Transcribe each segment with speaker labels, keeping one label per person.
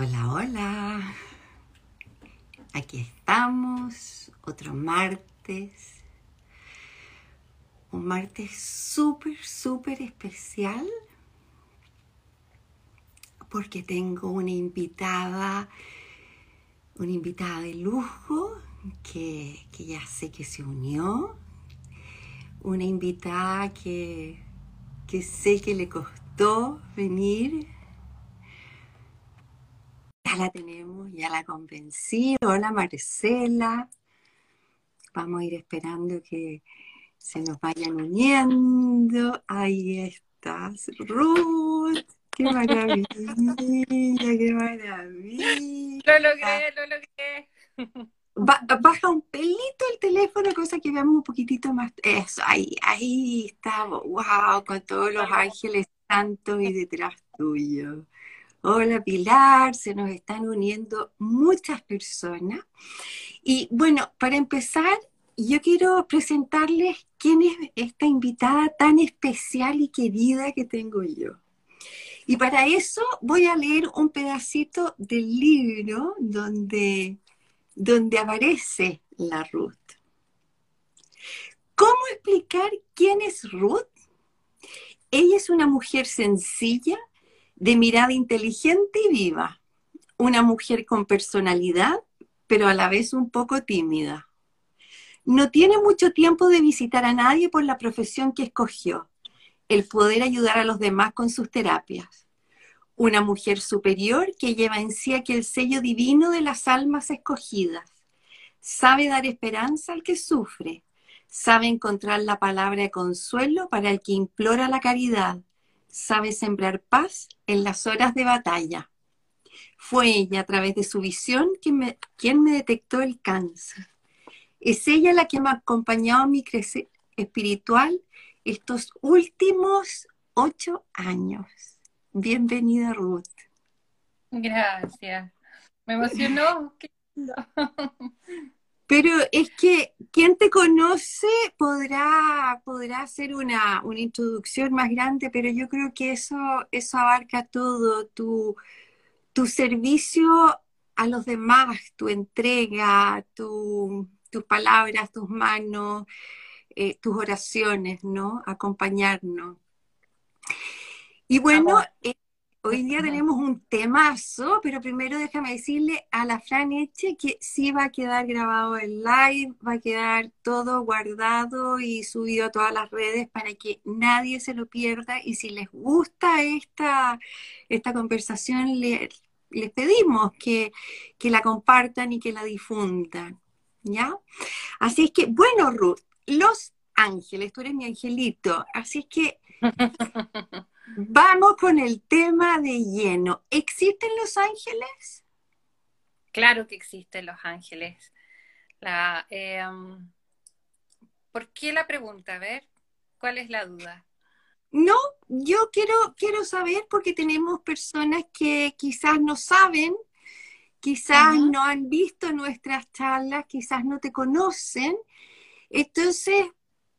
Speaker 1: Hola, hola. Aquí estamos, otro martes. Un martes súper, súper especial porque tengo una invitada, una invitada de lujo que, que ya sé que se unió, una invitada que, que sé que le costó venir la tenemos, ya la convencí. Hola Marcela. Vamos a ir esperando que se nos vayan uniendo. Ahí estás, Ruth. ¡Qué maravilla! ¡Qué maravilla!
Speaker 2: Lo logré, lo logré.
Speaker 1: baja un pelito el teléfono, cosa que veamos un poquitito más. Eso, ahí, ahí estamos. ¡Wow! Con todos los ángeles santos y detrás tuyo. Hola Pilar, se nos están uniendo muchas personas. Y bueno, para empezar, yo quiero presentarles quién es esta invitada tan especial y querida que tengo yo. Y para eso voy a leer un pedacito del libro donde, donde aparece la Ruth. ¿Cómo explicar quién es Ruth? Ella es una mujer sencilla, de mirada inteligente y viva, una mujer con personalidad, pero a la vez un poco tímida. No tiene mucho tiempo de visitar a nadie por la profesión que escogió, el poder ayudar a los demás con sus terapias. Una mujer superior que lleva en sí aquel sello divino de las almas escogidas. Sabe dar esperanza al que sufre. Sabe encontrar la palabra de consuelo para el que implora la caridad sabe sembrar paz en las horas de batalla. Fue ella, a través de su visión, quien me, quien me detectó el cáncer. Es ella la que me ha acompañado a mi crecer espiritual estos últimos ocho años. Bienvenida, Ruth.
Speaker 2: Gracias. Me emocionó.
Speaker 1: Pero es que quien te conoce podrá, podrá hacer una, introducción más grande, pero yo creo que eso, eso abarca todo, tu, tu servicio a los demás, tu entrega, tu, tus palabras, tus manos, eh, tus oraciones, ¿no? Acompañarnos. Y bueno, Hoy día tenemos un temazo, pero primero déjame decirle a la Fran Eche que sí va a quedar grabado el live, va a quedar todo guardado y subido a todas las redes para que nadie se lo pierda. Y si les gusta esta, esta conversación, les pedimos que, que la compartan y que la difundan. ¿Ya? Así es que, bueno, Ruth, Los Ángeles, tú eres mi angelito, así es que Vamos con el tema de lleno. ¿Existen los ángeles?
Speaker 2: Claro que existen los ángeles. La, em, ¿Por qué la pregunta? A ver, ¿cuál es la duda?
Speaker 1: No, yo quiero, quiero saber porque tenemos personas que quizás no saben, quizás no han visto nuestras charlas, quizás no te conocen. Entonces,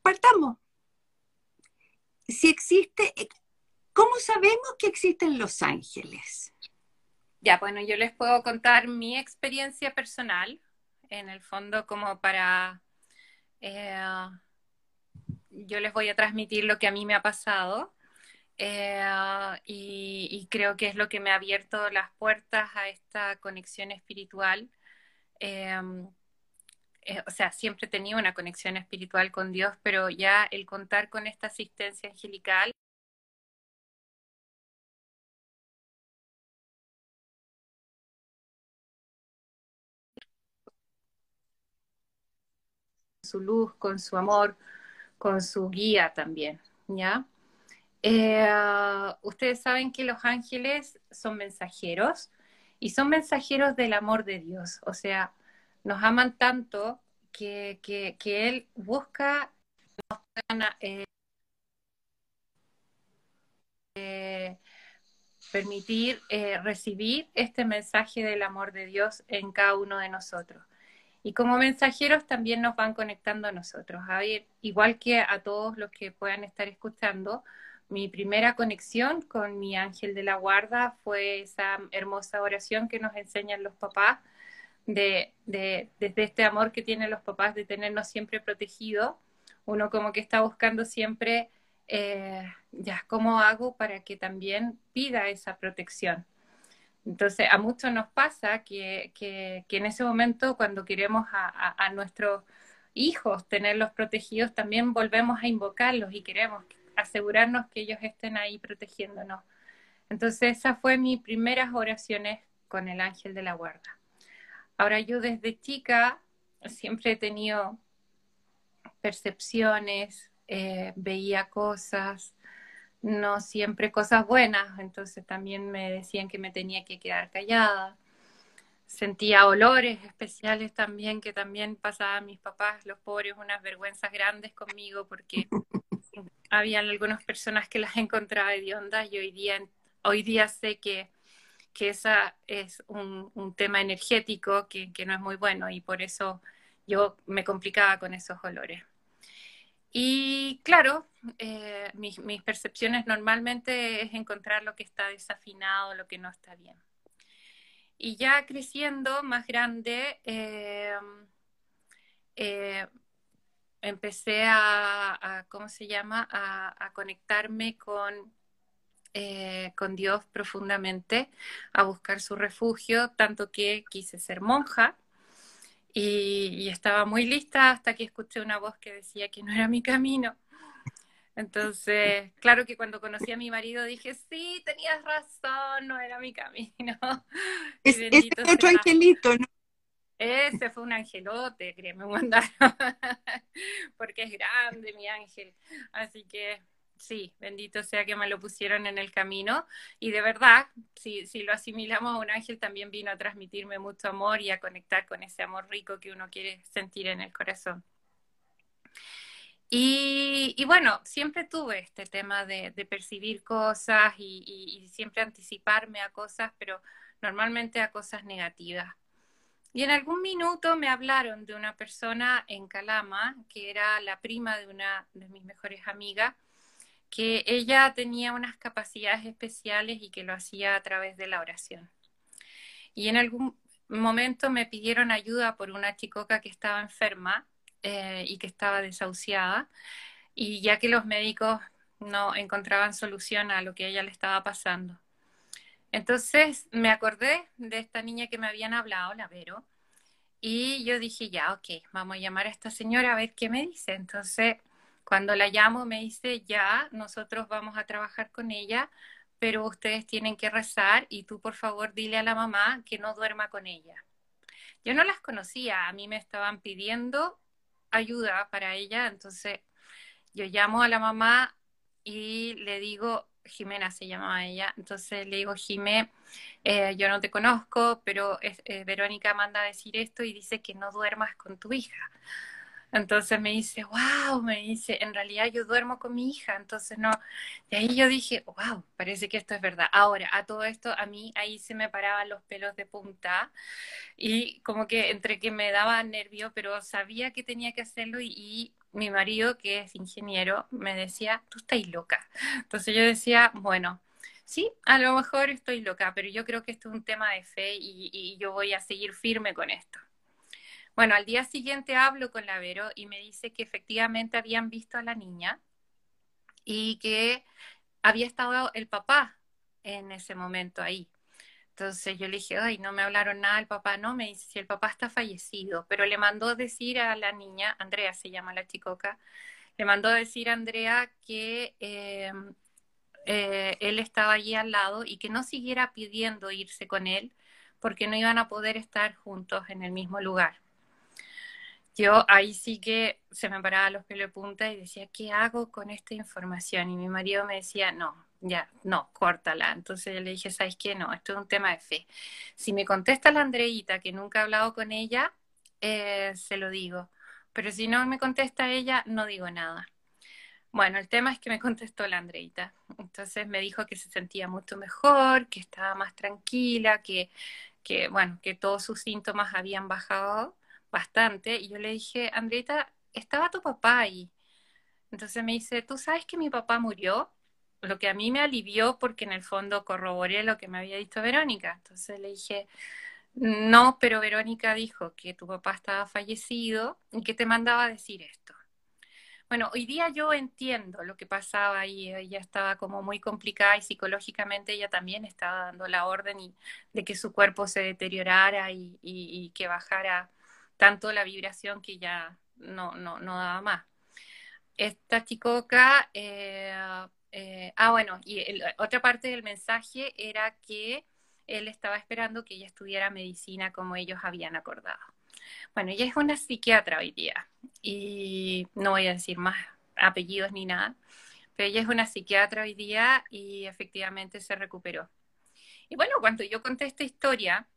Speaker 1: partamos. Si existe, ¿Cómo sabemos que existen los ángeles?
Speaker 2: Ya, bueno, yo les puedo contar mi experiencia personal, en el fondo como para... Eh, yo les voy a transmitir lo que a mí me ha pasado eh, y, creo que es lo que me ha abierto las puertas a esta conexión espiritual. Eh, o sea, siempre he tenido una conexión espiritual con Dios, pero ya el contar con esta asistencia angelical su luz, con su amor, con su guía también, ¿ya? Eh, ustedes saben que los ángeles son mensajeros y son mensajeros del amor de Dios, o sea, nos aman tanto que, Él busca eh, eh, permitir recibir este mensaje del amor de Dios en cada uno de nosotros. Y como mensajeros también nos van conectando a nosotros, a ver, igual que a todos los que puedan estar escuchando, mi primera conexión con mi ángel de la guarda fue esa hermosa oración que nos enseñan los papás, de, de, desde este amor que tienen los papás de tenernos siempre protegidos, uno como que está buscando siempre, eh, ya, ¿cómo hago para que también pida esa protección? Entonces, a muchos nos pasa que, que, en ese momento, cuando queremos a, nuestros hijos tenerlos protegidos, también volvemos a invocarlos y queremos asegurarnos que ellos estén ahí protegiéndonos. Entonces, esas fue mis primeras oraciones con el ángel de la guarda. Ahora, yo desde chica siempre he tenido percepciones, eh, veía cosas, no siempre cosas buenas, entonces también me decían que me tenía que quedar callada. Sentía olores especiales también que también pasaban mis papás, los pobres, unas vergüenzas grandes conmigo porque había algunas personas que las encontraba hediondas y hoy día, hoy día sé que, que esa es un, un tema energético que, que no es muy bueno y por eso yo me complicaba con esos olores. Y claro, eh, mis, percepciones normalmente es encontrar lo que está desafinado, lo que no está bien. Y ya creciendo más grande, eh, eh, empecé a, ¿cómo se llama?, a, conectarme con, con Dios profundamente, a buscar su refugio, tanto que quise ser monja y, estaba muy lista hasta que escuché una voz que decía que no era mi camino. Entonces, claro que cuando conocí a mi marido dije, sí, tenías razón, no era mi camino.
Speaker 1: Es, ese otro angelito, ¿no?
Speaker 2: Ese fue un angelote, créeme, mandaron, porque es grande mi ángel. Así que sí, bendito sea que me lo pusieron en el camino. Y de verdad, si, si lo asimilamos a un ángel, también vino a transmitirme mucho amor y a conectar con ese amor rico que uno quiere sentir en el corazón. Y, bueno, siempre tuve este tema de, percibir cosas y, y, siempre anticiparme a cosas, pero normalmente a cosas negativas. Y en algún minuto me hablaron de una persona en Calama, que era la prima de una de mis mejores amigas, que ella tenía unas capacidades especiales y que lo hacía a través de la oración. Y en algún momento me pidieron ayuda por una chicoca que estaba enferma eh, y que estaba desahuciada, y ya que los médicos no encontraban solución a lo que a ella le estaba pasando. Entonces me acordé de esta niña que me habían hablado, la Vero, y yo dije, ya, ok, vamos a llamar a esta señora a ver qué me dice. Entonces cuando la llamo me dice, ya, nosotros vamos a trabajar con ella, pero ustedes tienen que rezar y tú por favor dile a la mamá que no duerma con ella. Yo no las conocía, a mí me estaban pidiendo ayuda para ella, entonces yo llamo a la mamá y le digo, Jimena se llamaba ella, entonces le digo, Jimé, eh, yo no te conozco, pero eh, Verónica manda a decir esto y dice que no duermas con tu hija. Entonces me dice, wow, me dice, en realidad yo duermo con mi hija, entonces no. Y ahí yo dije, wow, parece que esto es verdad. Ahora, a todo esto, a mí ahí se me paraban los pelos de punta y como que entre que me daba nervio, pero sabía que tenía que hacerlo y, mi marido, que es ingeniero, me decía, tú estás loca. Entonces yo decía, bueno. Sí, a lo mejor estoy loca, pero yo creo que esto es un tema de fe y yo voy a seguir firme con esto. Bueno, al día siguiente hablo con la Vero y me dice que efectivamente habían visto a la niña y que había estado el papá en ese momento ahí. Entonces yo le dije, ay, no me hablaron nada, el papá no, me dice, si el papá está fallecido, pero le mandó decir a la niña, Andrea se llama la chicoca, le mandó decir a Andrea que eh, eh, él estaba allí al lado y que no siguiera pidiendo irse con él porque no iban a poder estar juntos en el mismo lugar yo ahí sí que se me paraba los pelos de punta y decía, ¿qué hago con esta información? Y mi marido me decía, no, ya, no, córtala. Entonces yo le dije, ¿sabes qué? No, esto es un tema de fe. Si me contesta la Andreita, que nunca he hablado con ella, eh, se lo digo. Pero si no me contesta ella, no digo nada. Bueno, el tema es que me contestó la Andreita. Entonces me dijo que se sentía mucho mejor, que estaba más tranquila, que, que bueno, que todos sus síntomas habían bajado bastante, y yo le dije, Andreita, estaba tu papá ahí. Entonces me dice, ¿tú sabes que mi papá murió? lo que a mí me alivió porque en el fondo corroboré lo que me había dicho Verónica. Entonces le dije, no, pero Verónica dijo que tu papá estaba fallecido y que te mandaba a decir esto. Bueno, hoy día yo entiendo lo que pasaba y ella estaba como muy complicada y psicológicamente ella también estaba dando la orden y, de que su cuerpo se deteriorara y, que bajara tanto la vibración que ya no, no, no daba más. Esta chicoca, eh, eh, ah bueno, y otra parte del mensaje era que él estaba esperando que ella estudiara medicina como ellos habían acordado. Bueno, ella es una psiquiatra hoy día y no voy a decir más apellidos ni nada, pero ella es una psiquiatra hoy día y efectivamente se recuperó. Y bueno, cuando yo conté esta historia,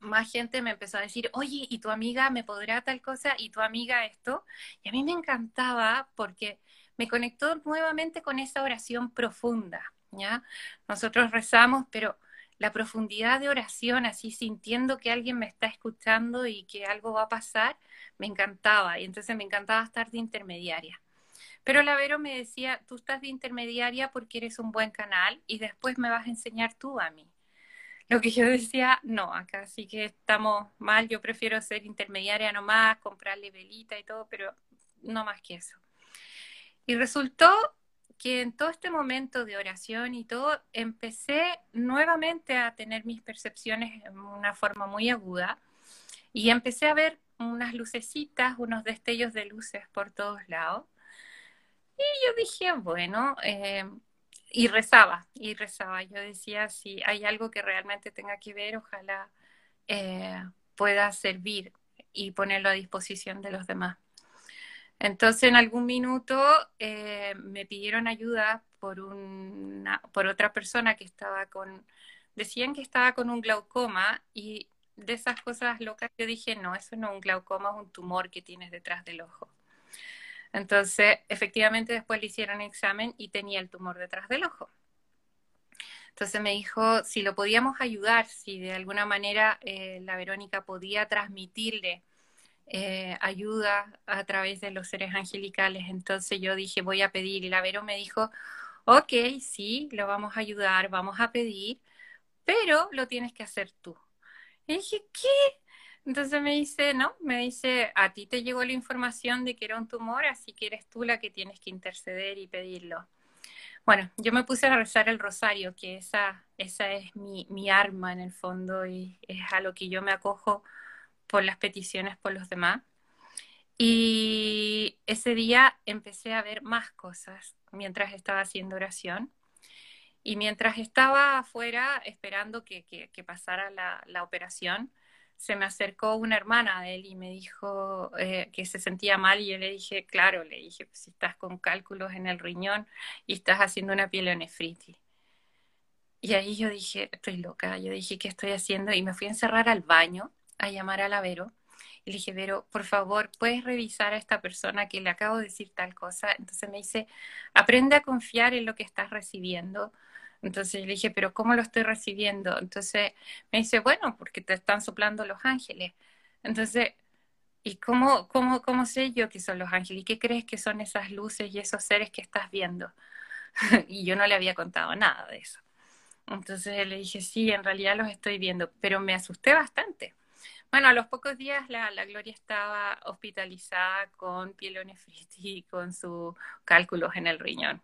Speaker 2: más gente me empezó a decir, oye, ¿y tu amiga me podrá tal cosa? ¿Y tu amiga esto? Y a mí me encantaba porque me conectó nuevamente con esa oración profunda, ¿ya? Nosotros rezamos, pero la profundidad de oración, así sintiendo que alguien me está escuchando y que algo va a pasar, me encantaba. Y entonces me encantaba estar de intermediaria. Pero la Vero me decía, tú estás de intermediaria porque eres un buen canal y después me vas a enseñar tú a mí. Lo que yo decía, no, acá sí que estamos mal, yo prefiero ser intermediaria nomás, comprarle velita y todo, pero no más que eso. Y resultó que en todo este momento de oración y todo, empecé nuevamente a tener mis percepciones en una forma muy aguda y empecé a ver unas lucecitas, unos destellos de luces por todos lados. Y yo dije, bueno, eh, y rezaba, y rezaba. Yo decía, si hay algo que realmente tenga que ver, ojalá eh, pueda servir y ponerlo a disposición de los demás. Entonces, en algún minuto eh, me pidieron ayuda por, una, por otra persona que estaba con, decían que estaba con un glaucoma y de esas cosas locas yo dije, no, eso no es un glaucoma, es un tumor que tienes detrás del ojo. Entonces, efectivamente, después le hicieron examen y tenía el tumor detrás del ojo. Entonces me dijo si lo podíamos ayudar, si de alguna manera eh, la Verónica podía transmitirle eh, ayuda a través de los seres angelicales. Entonces yo dije, voy a pedir. Y la Vero me dijo, ok, sí, lo vamos a ayudar, vamos a pedir, pero lo tienes que hacer tú. Y dije, ¿qué? Entonces me dice, no, me dice, a ti te llegó la información de que era un tumor, así que eres tú la que tienes que interceder y pedirlo. Bueno, yo me puse a rezar el rosario, que esa, esa es mi, arma en el fondo y es a lo que yo me acojo por las peticiones por los demás. Y ese día empecé a ver más cosas mientras estaba haciendo oración. Y mientras estaba afuera esperando que, pasara la, operación, se me acercó una hermana de él y me dijo eh, que se sentía mal y yo le dije, claro, le dije, pues, si estás con cálculos en el riñón y estás haciendo una pielonefritis. Y ahí yo dije, estoy loca, yo dije, ¿qué estoy haciendo? Y me fui a encerrar al baño a llamar a la Vero y le dije, Vero, por favor, ¿puedes revisar a esta persona que le acabo de decir tal cosa? Entonces me dice, aprende a confiar en lo que estás recibiendo. Entonces le dije, pero ¿cómo lo estoy recibiendo? Entonces me dice, bueno, porque te están soplando los ángeles. Entonces, ¿y cómo, cómo, cómo sé yo que son los ángeles? ¿Y qué crees que son esas luces y esos seres que estás viendo? y yo no le había contado nada de eso. Entonces le dije, sí, en realidad los estoy viendo, pero me asusté bastante bueno, a los pocos días la, Gloria estaba hospitalizada con pielonefritis y con sus cálculos en el riñón.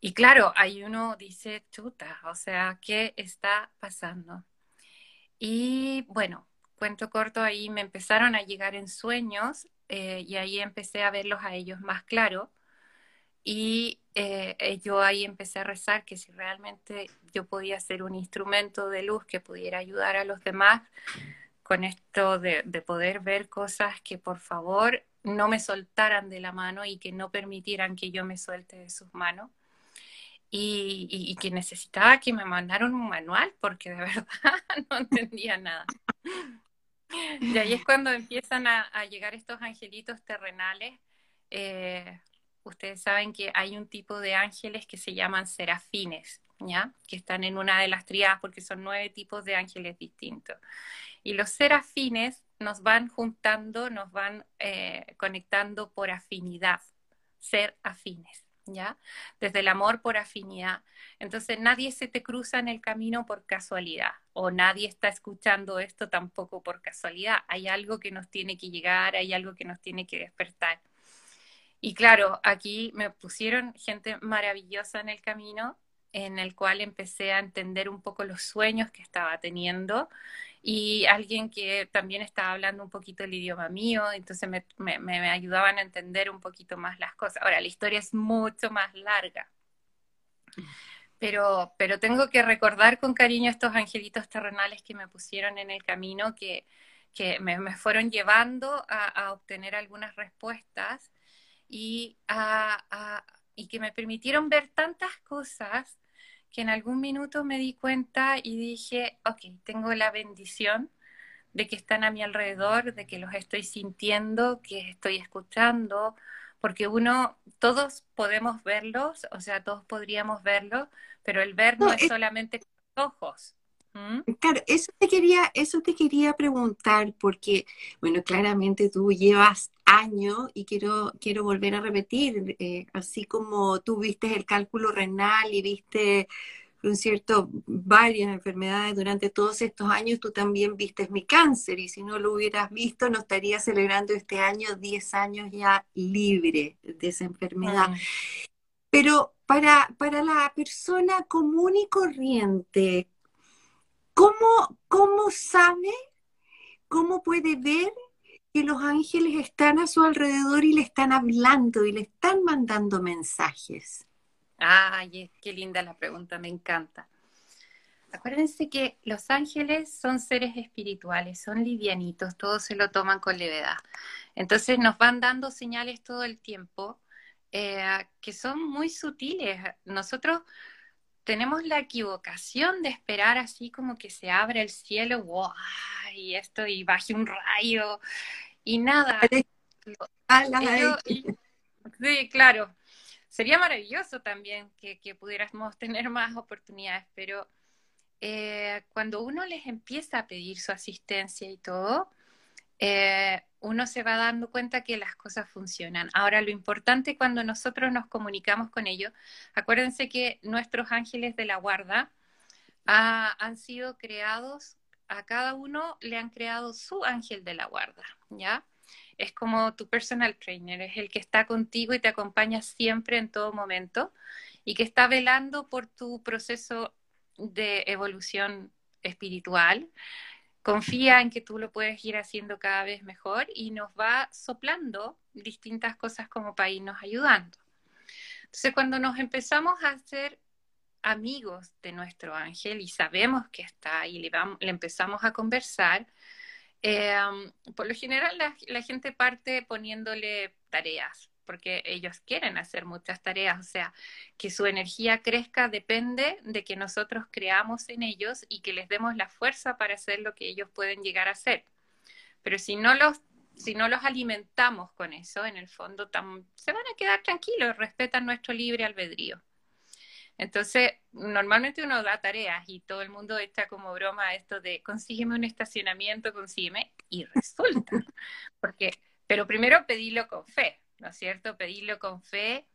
Speaker 2: Y claro, ahí uno dice, chuta, o sea, ¿qué está pasando? Y bueno, cuento corto, ahí me empezaron a llegar en sueños eh, y ahí empecé a verlos a ellos más claro. Y eh, eh, yo ahí empecé a rezar que si realmente yo podía ser un instrumento de luz que pudiera ayudar a los demás con esto de, poder ver cosas que por favor no me soltaran de la mano y que no permitieran que yo me suelte de sus manos. Y, que necesitaba que me mandaran un manual porque de verdad no entendía nada. Y ahí es cuando empiezan a, llegar estos angelitos terrenales eh, ustedes saben que hay un tipo de ángeles que se llaman serafines, ¿ya? Que están en una de las triadas porque son nueve tipos de ángeles distintos. Y los serafines nos van juntando, nos van eh, conectando por afinidad, ser afines, ¿ya? Desde el amor por afinidad. Entonces nadie se te cruza en el camino por casualidad o nadie está escuchando esto tampoco por casualidad. Hay algo que nos tiene que llegar, hay algo que nos tiene que despertar. Y claro, aquí me pusieron gente maravillosa en el camino en el cual empecé a entender un poco los sueños que estaba teniendo y alguien que también estaba hablando un poquito el idioma mío, entonces me, me, ayudaban a entender un poquito más las cosas. Ahora, la historia es mucho más larga, pero, pero tengo que recordar con cariño estos angelitos terrenales que me pusieron en el camino, que, que me, me, fueron llevando a, a, obtener algunas respuestas y, a, a, y que me permitieron ver tantas cosas que en algún minuto me di cuenta y dije, ok, tengo la bendición de que están a mi alrededor, de que los estoy sintiendo, que estoy escuchando, porque uno, todos podemos verlos, o sea, todos podríamos verlos, pero el ver no, es, solamente con los ojos.
Speaker 1: Claro, eso te quería, eso te quería preguntar, porque, bueno, claramente tú llevas años y quiero, quiero volver a repetir, eh, así como tú viste el cálculo renal y viste un cierto, varias enfermedades durante todos estos años, tú también viste mi cáncer y si no lo hubieras visto no estaría celebrando este año 10 años ya libre de esa enfermedad. Pero para, para la persona común y corriente, ¿cómo, cómo sabe, cómo puede ver que los ángeles están a su alrededor y le están hablando y le están mandando mensajes?
Speaker 2: Ay, qué linda la pregunta, me encanta. Acuérdense que los ángeles son seres espirituales, son livianitos, todos se lo toman con levedad. Entonces nos van dando señales todo el tiempo eh, que son muy sutiles. Nosotros tenemos la equivocación de esperar así como que se abre el cielo, wow, y esto, y baje un rayo, y nada. sí, claro sería maravilloso también que, pudiéramos tener más oportunidades, pero eh, cuando uno les empieza a pedir su asistencia y todo, eh, uno se va dando cuenta que las cosas funcionan. Ahora, lo importante cuando nosotros nos comunicamos con ellos, acuérdense que nuestros ángeles de la guarda ah, han sido creados, a cada uno le han creado su ángel de la guarda, ¿ya? es como tu personal trainer, es el que está contigo y te acompaña siempre en todo momento y que está velando por tu proceso de evolución espiritual. Confía en que tú lo puedes ir haciendo cada vez mejor y nos va soplando distintas cosas como para irnos ayudando. Entonces, cuando nos empezamos a hacer amigos de nuestro ángel y sabemos que está y le, empezamos a conversar, Em, por lo general la, gente parte poniéndole tareas, porque ellos quieren hacer muchas tareas, o sea, que su energía crezca depende de que nosotros creamos en ellos y que les demos la fuerza para hacer lo que ellos pueden llegar a hacer. Pero si no los, si no los alimentamos con eso, en el fondo se van a quedar tranquilos, respetan nuestro libre albedrío. Entonces, normalmente uno da tareas y todo el mundo está como broma esto de consígueme un estacionamiento, consígueme, y resulta. Porque, pero primero pedílo con fe, ¿no es cierto? Pedílo con fe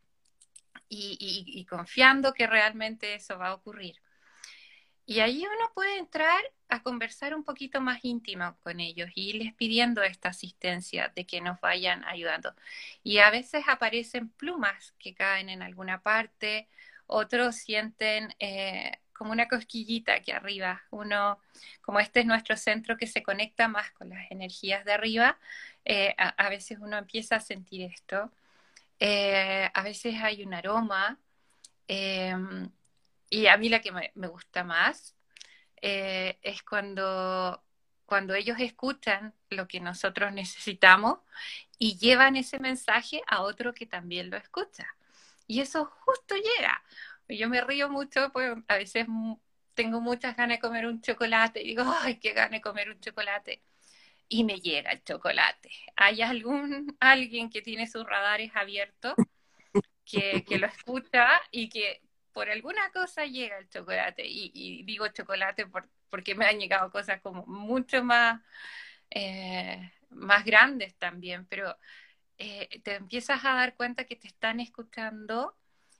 Speaker 2: y, confiando que realmente eso va a ocurrir. Y ahí uno puede entrar a conversar un poquito más íntimo con ellos y irles pidiendo esta asistencia de que nos vayan ayudando. Y a veces aparecen plumas que caen en alguna parte otros sienten eh, como una cosquillita aquí arriba. Uno, como este es nuestro centro que se conecta más con las energías de arriba, eh, a, veces uno empieza a sentir esto. Eh, a veces hay un aroma. Em, y a mí la que me, gusta más es cuando, cuando ellos escuchan lo que nosotros necesitamos y llevan ese mensaje a otro que también lo escucha. Y eso justo llega. Yo me río mucho, pues a veces tengo muchas ganas de comer un chocolate y digo, ay, qué ganas de comer un chocolate. Y me llega el chocolate. ¿Hay algún alguien que tiene sus radares abiertos que, que lo escucha y que por alguna cosa llega el chocolate? Y, digo chocolate porque me han llegado cosas como mucho más, eh, más grandes también, pero eh, te empiezas a dar cuenta que te están escuchando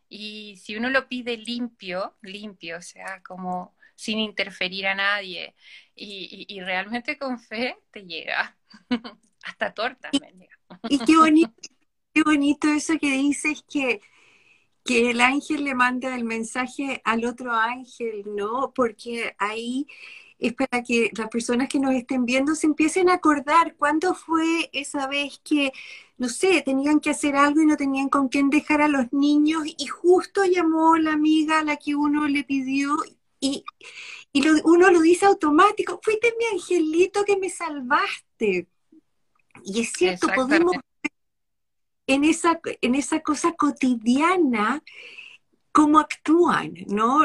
Speaker 2: Y si uno lo pide limpio, limpio, o sea, como sin interferir a nadie, y, realmente con fe te llega. Hasta me llega.
Speaker 1: Y qué bonito, qué bonito eso que dices que, que el ángel le manda el mensaje al otro ángel, ¿no? Porque ahí es para que las personas que nos estén viendo se empiecen a acordar cuándo fue esa vez que, no sé, tenían que hacer algo y no tenían con quién dejar a los niños y justo llamó la amiga a la que uno le pidió y, uno lo dice automático, fuiste mi angelito que me salvaste. Y es cierto, podemos en esa, en esa cosa cotidiana cómo actúan, ¿no?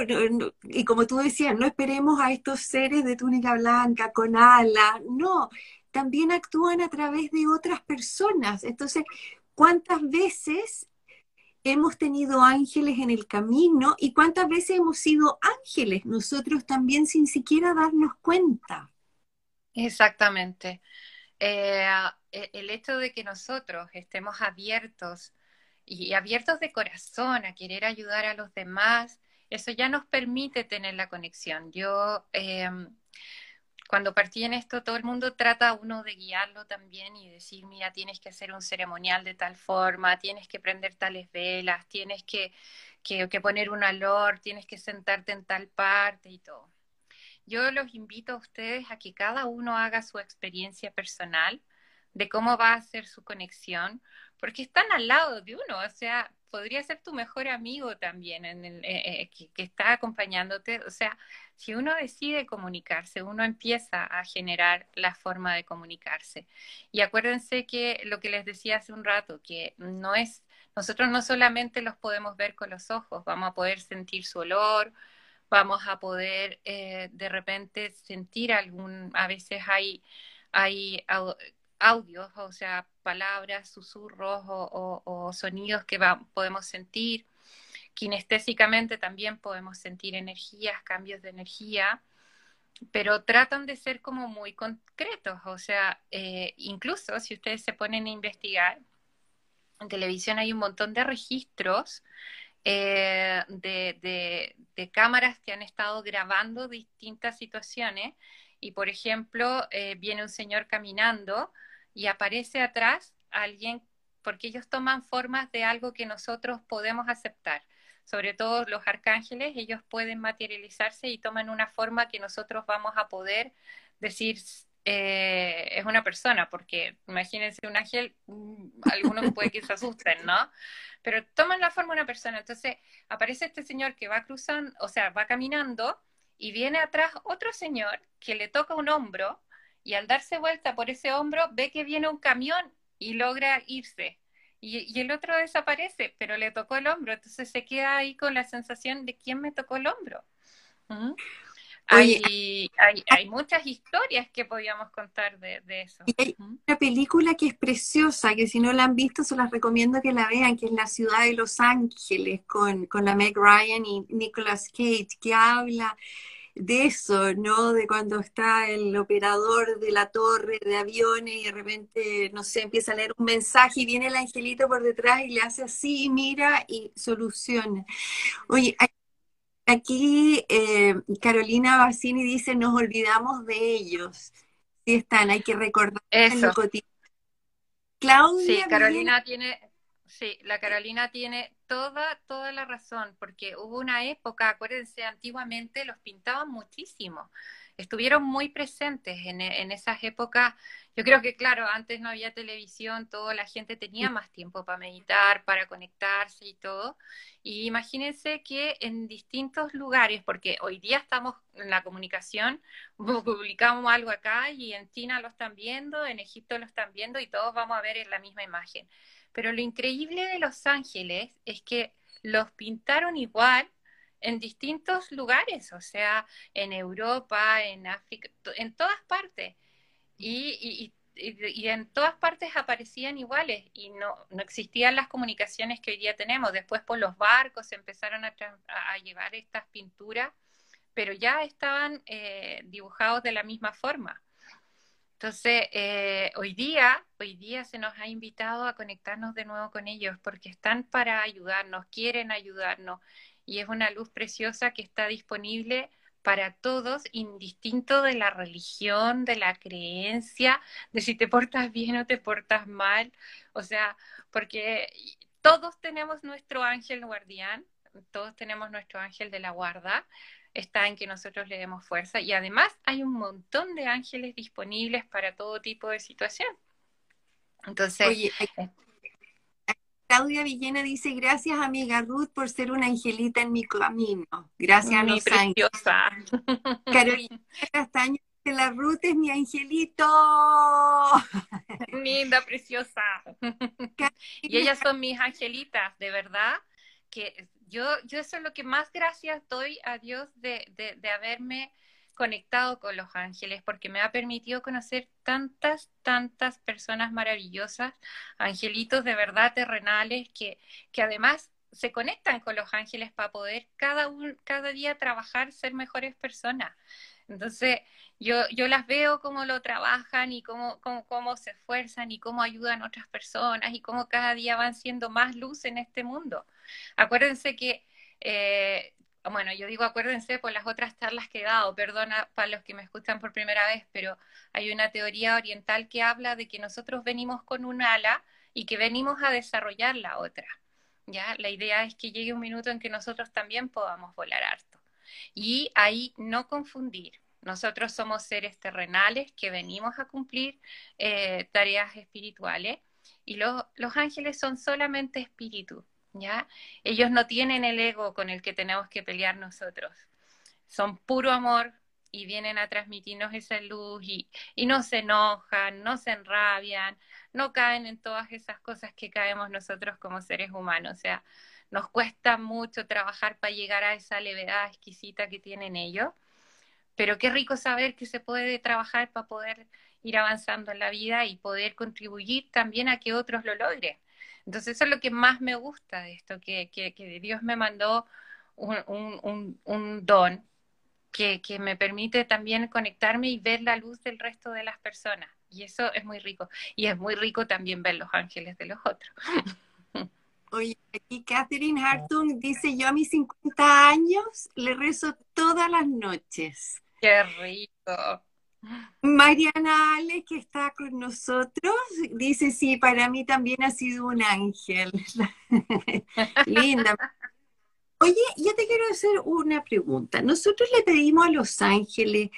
Speaker 1: Y como tú decías, no esperemos a estos seres de túnica blanca con alas, no, también actúan a través de otras personas. Entonces, ¿cuántas veces hemos tenido ángeles en el camino y cuántas veces hemos sido ángeles nosotros también sin siquiera darnos cuenta?
Speaker 2: Exactamente. Eh, e, el hecho de que nosotros estemos abiertos y abiertos de corazón a querer ayudar a los demás, eso ya nos permite tener la conexión. Yo, em, cuando partí en esto, todo el mundo trata a uno de guiarlo también y decir, mira, tienes que hacer un ceremonial de tal forma, tienes que prender tales velas, tienes que, que, que poner un alor, tienes que sentarte en tal parte y todo. Yo los invito a ustedes a que cada uno haga su experiencia personal de cómo va a ser su conexión, porque están al lado de uno, o sea, podría ser tu mejor amigo también en el, eh, eh, que, está acompañándote, o sea, si uno decide comunicarse, uno empieza a generar la forma de comunicarse. Y acuérdense que lo que les decía hace un rato, que no es, nosotros no solamente los podemos ver con los ojos, vamos a poder sentir su olor, vamos a poder eh, de repente sentir algún, a veces hay, hay audios, o sea, palabras, susurros o, sonidos que podemos sentir. Kinestésicamente también podemos sentir energías, cambios de energía, pero tratan de ser como muy concretos, o sea, eh, incluso si ustedes se ponen a investigar, en televisión hay un montón de registros eh, de, cámaras que han estado grabando distintas situaciones y, por ejemplo, eh, viene un señor caminando y aparece atrás alguien, porque ellos toman formas de algo que nosotros podemos aceptar. Sobre todo los arcángeles, ellos pueden materializarse y toman una forma que nosotros vamos a poder decir eh, es una persona, porque imagínense un ángel, mm, algunos puede que se asusten, ¿no? Pero toman la forma de una persona. Entonces aparece este señor que va cruzando, o sea, va caminando y viene atrás otro señor que le toca un hombro y al darse vuelta por ese hombro ve que viene un camión y logra irse. Y, el otro desaparece, pero le tocó el hombro, entonces se queda ahí con la sensación de quién me tocó el hombro. hay, hay, muchas historias que podíamos contar de, eso.
Speaker 1: hay una película que es preciosa, que si no la han visto, se las recomiendo que la vean, que es La ciudad de Los Ángeles, con, con la Meg Ryan y Nicolas Cage, que habla de eso, ¿no? De cuando está el operador de la torre de aviones y de repente, no sé, empieza a leer un mensaje y viene el angelito por detrás y le hace así, mira y soluciona. Oye, aquí eh, Carolina Bassini dice, nos olvidamos de ellos. Sí están, hay que recordar
Speaker 2: eso. Claudia. Sí, Carolina tiene, sí, la Carolina tiene toda, toda la razón, porque hubo una época, acuérdense, antiguamente los pintaban muchísimo, estuvieron muy presentes en, en esas épocas. Yo creo que, claro, antes no había televisión, toda la gente tenía más tiempo para meditar, para conectarse y todo. Y imagínense que en distintos lugares, porque hoy día estamos en la comunicación, publicamos algo acá y en China lo están viendo, en Egipto lo están viendo y todos vamos a ver en la misma imagen. Pero lo increíble de Los Ángeles es que los pintaron igual en distintos lugares, o sea, en Europa, en África, en todas partes. Y, en todas partes aparecían iguales y no, no existían las comunicaciones que hoy día tenemos. Después por los barcos empezaron a, llevar estas pinturas, pero ya estaban eh, dibujados de la misma forma. Entonces, eh, hoy día, hoy día se nos ha invitado a conectarnos de nuevo con ellos porque están para ayudarnos, quieren ayudarnos y es una luz preciosa que está disponible para todos, indistinto de la religión, de la creencia, de si te portas bien o te portas mal. O sea, porque todos tenemos nuestro ángel guardián, todos tenemos nuestro ángel de la guarda, está en que nosotros le demos fuerza y además hay un montón de ángeles disponibles para todo tipo de situación. Entonces, Oye,
Speaker 1: eh, Claudia Villena dice, gracias amiga Ruth por ser una angelita en mi camino. Gracias a
Speaker 2: mi preciosa.
Speaker 1: Carolina Castaño dice, la Ruth es mi angelito.
Speaker 2: Linda, preciosa. y ellas son mis angelitas, de verdad, que yo, yo eso es lo que más gracias doy a Dios de, de, haberme conectado con los ángeles, porque me ha permitido conocer tantas, tantas personas maravillosas, angelitos de verdad terrenales, que, que además se conectan con los ángeles para poder cada, un, cada día trabajar, ser mejores personas. Entonces, yo, yo las veo cómo lo trabajan y cómo, cómo, cómo, se esfuerzan y cómo ayudan a otras personas y cómo cada día van siendo más luz en este mundo. Acuérdense que, eh, bueno, yo digo acuérdense por las otras charlas que he dado, perdona para los que me escuchan por primera vez, pero hay una teoría oriental que habla de que nosotros venimos con un ala y que venimos a desarrollar la otra. ¿ya? La idea es que llegue un minuto en que nosotros también podamos volar harto. Y ahí no confundir. Nosotros somos seres terrenales que venimos a cumplir eh, tareas espirituales y los, los ángeles son solamente espíritus, ¿ya? Ellos no tienen el ego con el que tenemos que pelear nosotros. Son puro amor y vienen a transmitirnos esa luz y, y no se enojan, no se enrabian, no caen en todas esas cosas que caemos nosotros como seres humanos. O sea, nos cuesta mucho trabajar para llegar a esa levedad exquisita que tienen ellos, pero qué rico saber que se puede trabajar para poder ir avanzando en la vida y poder contribuir también a que otros lo logren. Entonces eso es lo que más me gusta de esto, que, que, Dios me mandó un, don que, que, me permite también conectarme y ver la luz del resto de las personas. Y eso es muy rico. Y es muy rico también ver los ángeles de los otros.
Speaker 1: Oye, aquí Catherine Hartung dice, yo a mis 50 años le rezo todas las noches.
Speaker 2: Qué rico.
Speaker 1: Mariana Ale, que está con nosotros, dice, sí, para mí también ha sido un ángel. Linda. Oye, yo te quiero hacer una pregunta. Nosotros le pedimos a los ángeles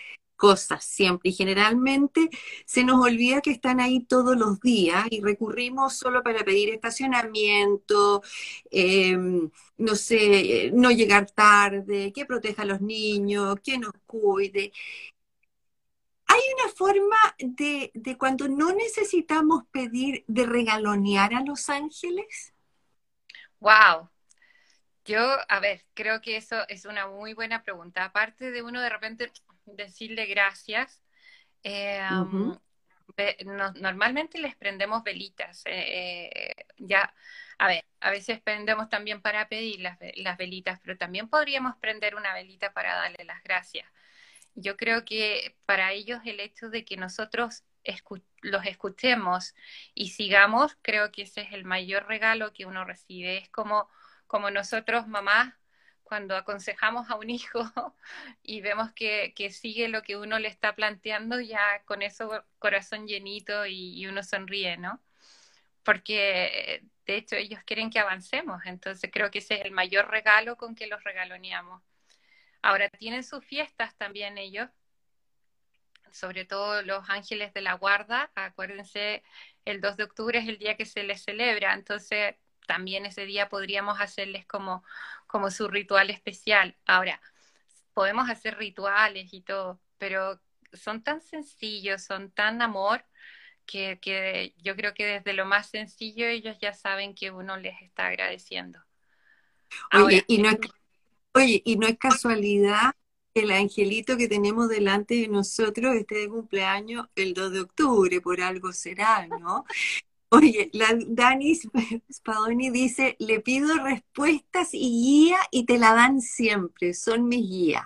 Speaker 1: cosas siempre y generalmente se nos olvida que están ahí todos los días y recurrimos solo para pedir estacionamiento, em, no sé, no llegar tarde, que proteja a los niños, que nos cuide. Hay una forma de, de cuando no necesitamos pedir, de regalonear a los ángeles.
Speaker 2: Wow, yo, a ver, creo que eso es una muy buena pregunta. Aparte de uno de repente decirle gracias. Eh, normalmente les prendemos velitas. Eh, eh, ya, a ver, a veces prendemos también para pedir las, las, velitas, pero también podríamos prender una velita para darle las gracias. Yo creo que para ellos el hecho de que nosotros los escuchemos y sigamos, creo que ese es el mayor regalo que uno recibe. Es como, como nosotros, mamás, cuando aconsejamos a un hijo y vemos que, sigue lo que uno le está planteando, ya con eso corazón llenito y, uno sonríe, ¿no? Porque de hecho ellos quieren que avancemos, entonces creo que ese es el mayor regalo con que los regaloneamos. Ahora, tienen sus fiestas también ellos, sobre todo los ángeles de la guarda, acuérdense, el 2 de octubre es el día que se les celebra, entonces también ese día podríamos hacerles como, como su ritual especial. Ahora, podemos hacer rituales y todo, pero son tan sencillos, son tan amor, que, que, yo creo que desde lo más sencillo ellos ya saben que uno les está agradeciendo.
Speaker 1: Oye, y no oye, y no es casualidad que el angelito que tenemos delante de nosotros esté de cumpleaños el 2 de octubre, por algo será, ¿no? Oye, la Dani Spadoni dice, le pido respuestas y guía y te la dan siempre, son mis guías.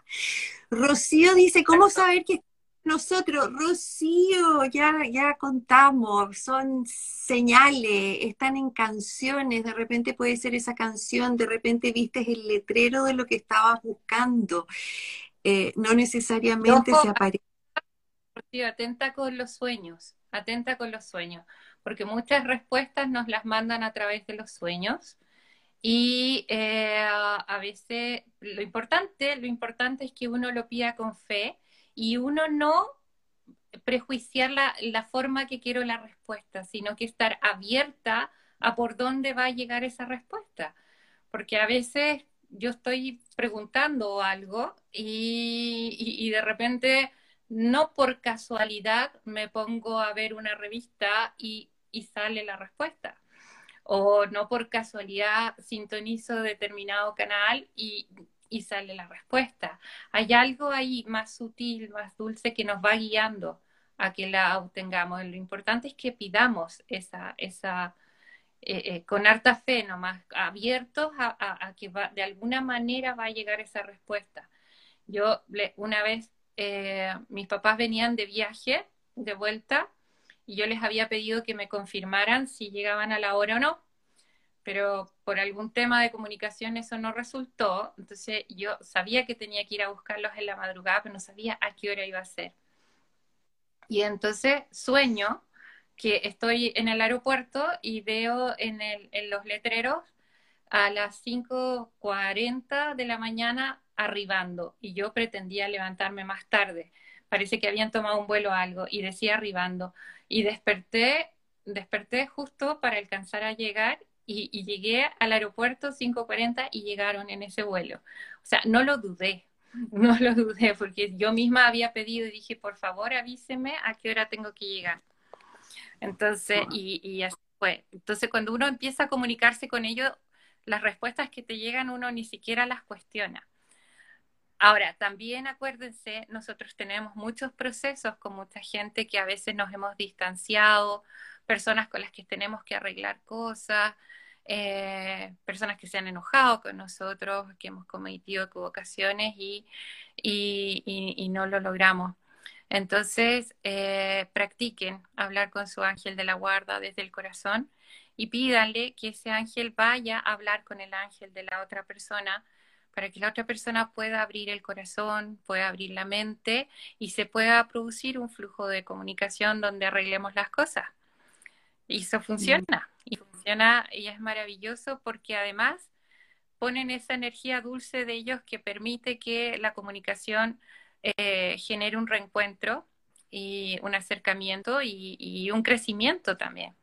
Speaker 1: Rocío dice, ¿cómo saber que nosotros, Rocío, ya, ya contamos, son señales, están en canciones, de repente puede ser esa canción, de repente viste el letrero de lo que estabas buscando, eh, no necesariamente se aparece.
Speaker 2: Atenta con los sueños, atenta con los sueños, porque muchas respuestas nos las mandan a través de los sueños. Y eh, a veces lo importante, lo importante es que uno lo pida con fe, y uno no prejuiciar la, la, forma que quiero la respuesta, sino que estar abierta a por dónde va a llegar esa respuesta. Porque a veces yo estoy preguntando algo y, y, de repente no por casualidad me pongo a ver una revista y, y sale la respuesta. O no por casualidad sintonizo determinado canal y y sale la respuesta. Hay algo ahí más sutil, más dulce que nos va guiando a que la obtengamos. Lo importante es que pidamos esa, esa eh, eh, con harta fe, nomás abiertos a, que de alguna manera va a llegar esa respuesta. Yo una vez, eh, mis papás venían de viaje, de vuelta, y yo les había pedido que me confirmaran si llegaban a la hora o no pero por algún tema de comunicación eso no resultó, entonces yo sabía que tenía que ir a buscarlos en la madrugada, pero no sabía a qué hora iba a ser. Y entonces sueño que estoy en el aeropuerto y veo en, los letreros a las 5.40 de la mañana arribando y yo pretendía levantarme más tarde. Parece que habían tomado un vuelo o algo y decía arribando. Y desperté, desperté justo para alcanzar a llegar y, llegué al aeropuerto 5.40 y llegaron en ese vuelo. O sea, no lo dudé, no lo dudé, porque yo misma había pedido y dije, por favor avíseme a qué hora tengo que llegar. Entonces, y, y así fue. Entonces, cuando uno empieza a comunicarse con ellos, las respuestas que te llegan uno ni siquiera las cuestiona. Ahora, también acuérdense, nosotros tenemos muchos procesos con mucha gente que a veces nos hemos distanciado, personas con las que tenemos que arreglar cosas, eh, personas que se han enojado con nosotros, que hemos cometido equivocaciones y, y, no lo logramos. Entonces, eh, practiquen hablar con su ángel de la guarda desde el corazón y pídanle que ese ángel vaya a hablar con el ángel de la otra persona para que la otra persona pueda abrir el corazón, pueda abrir la mente y se pueda producir un flujo de comunicación donde arreglemos las cosas. Y eso funciona, y funciona y es maravilloso porque además ponen esa energía dulce de ellos que permite que la comunicación eh, genere un reencuentro y un acercamiento y, un crecimiento también.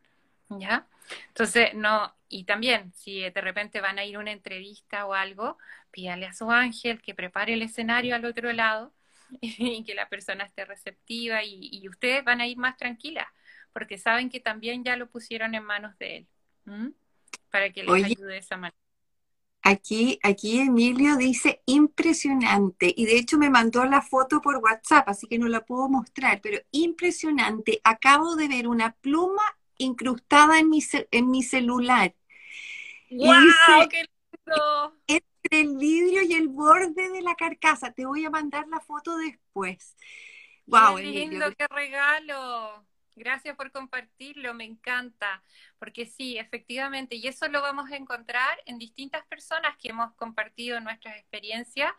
Speaker 2: ¿Ya? Entonces, no, y también, si de repente van a ir a una entrevista o algo, pídale a su ángel que prepare el escenario al otro lado y que la persona esté receptiva y, y ustedes van a ir más tranquilas porque saben que también ya lo pusieron en manos de él, para que les ayude de esa manera.
Speaker 1: Aquí, aquí Emilio dice impresionante y de hecho me mandó la foto por WhatsApp, así que no la puedo mostrar, pero impresionante. Acabo de ver una pluma incrustada en mi, en mi celular.
Speaker 2: ¡Wow! ¡Qué lindo!
Speaker 1: Entre el vidrio y el borde de la carcasa. Te voy a mandar la foto después.
Speaker 2: ¡Wow! ¡Qué lindo! ¡Qué regalo! Gracias por compartirlo, me encanta, porque sí, efectivamente, y eso lo vamos a encontrar en distintas personas que hemos compartido nuestras experiencias,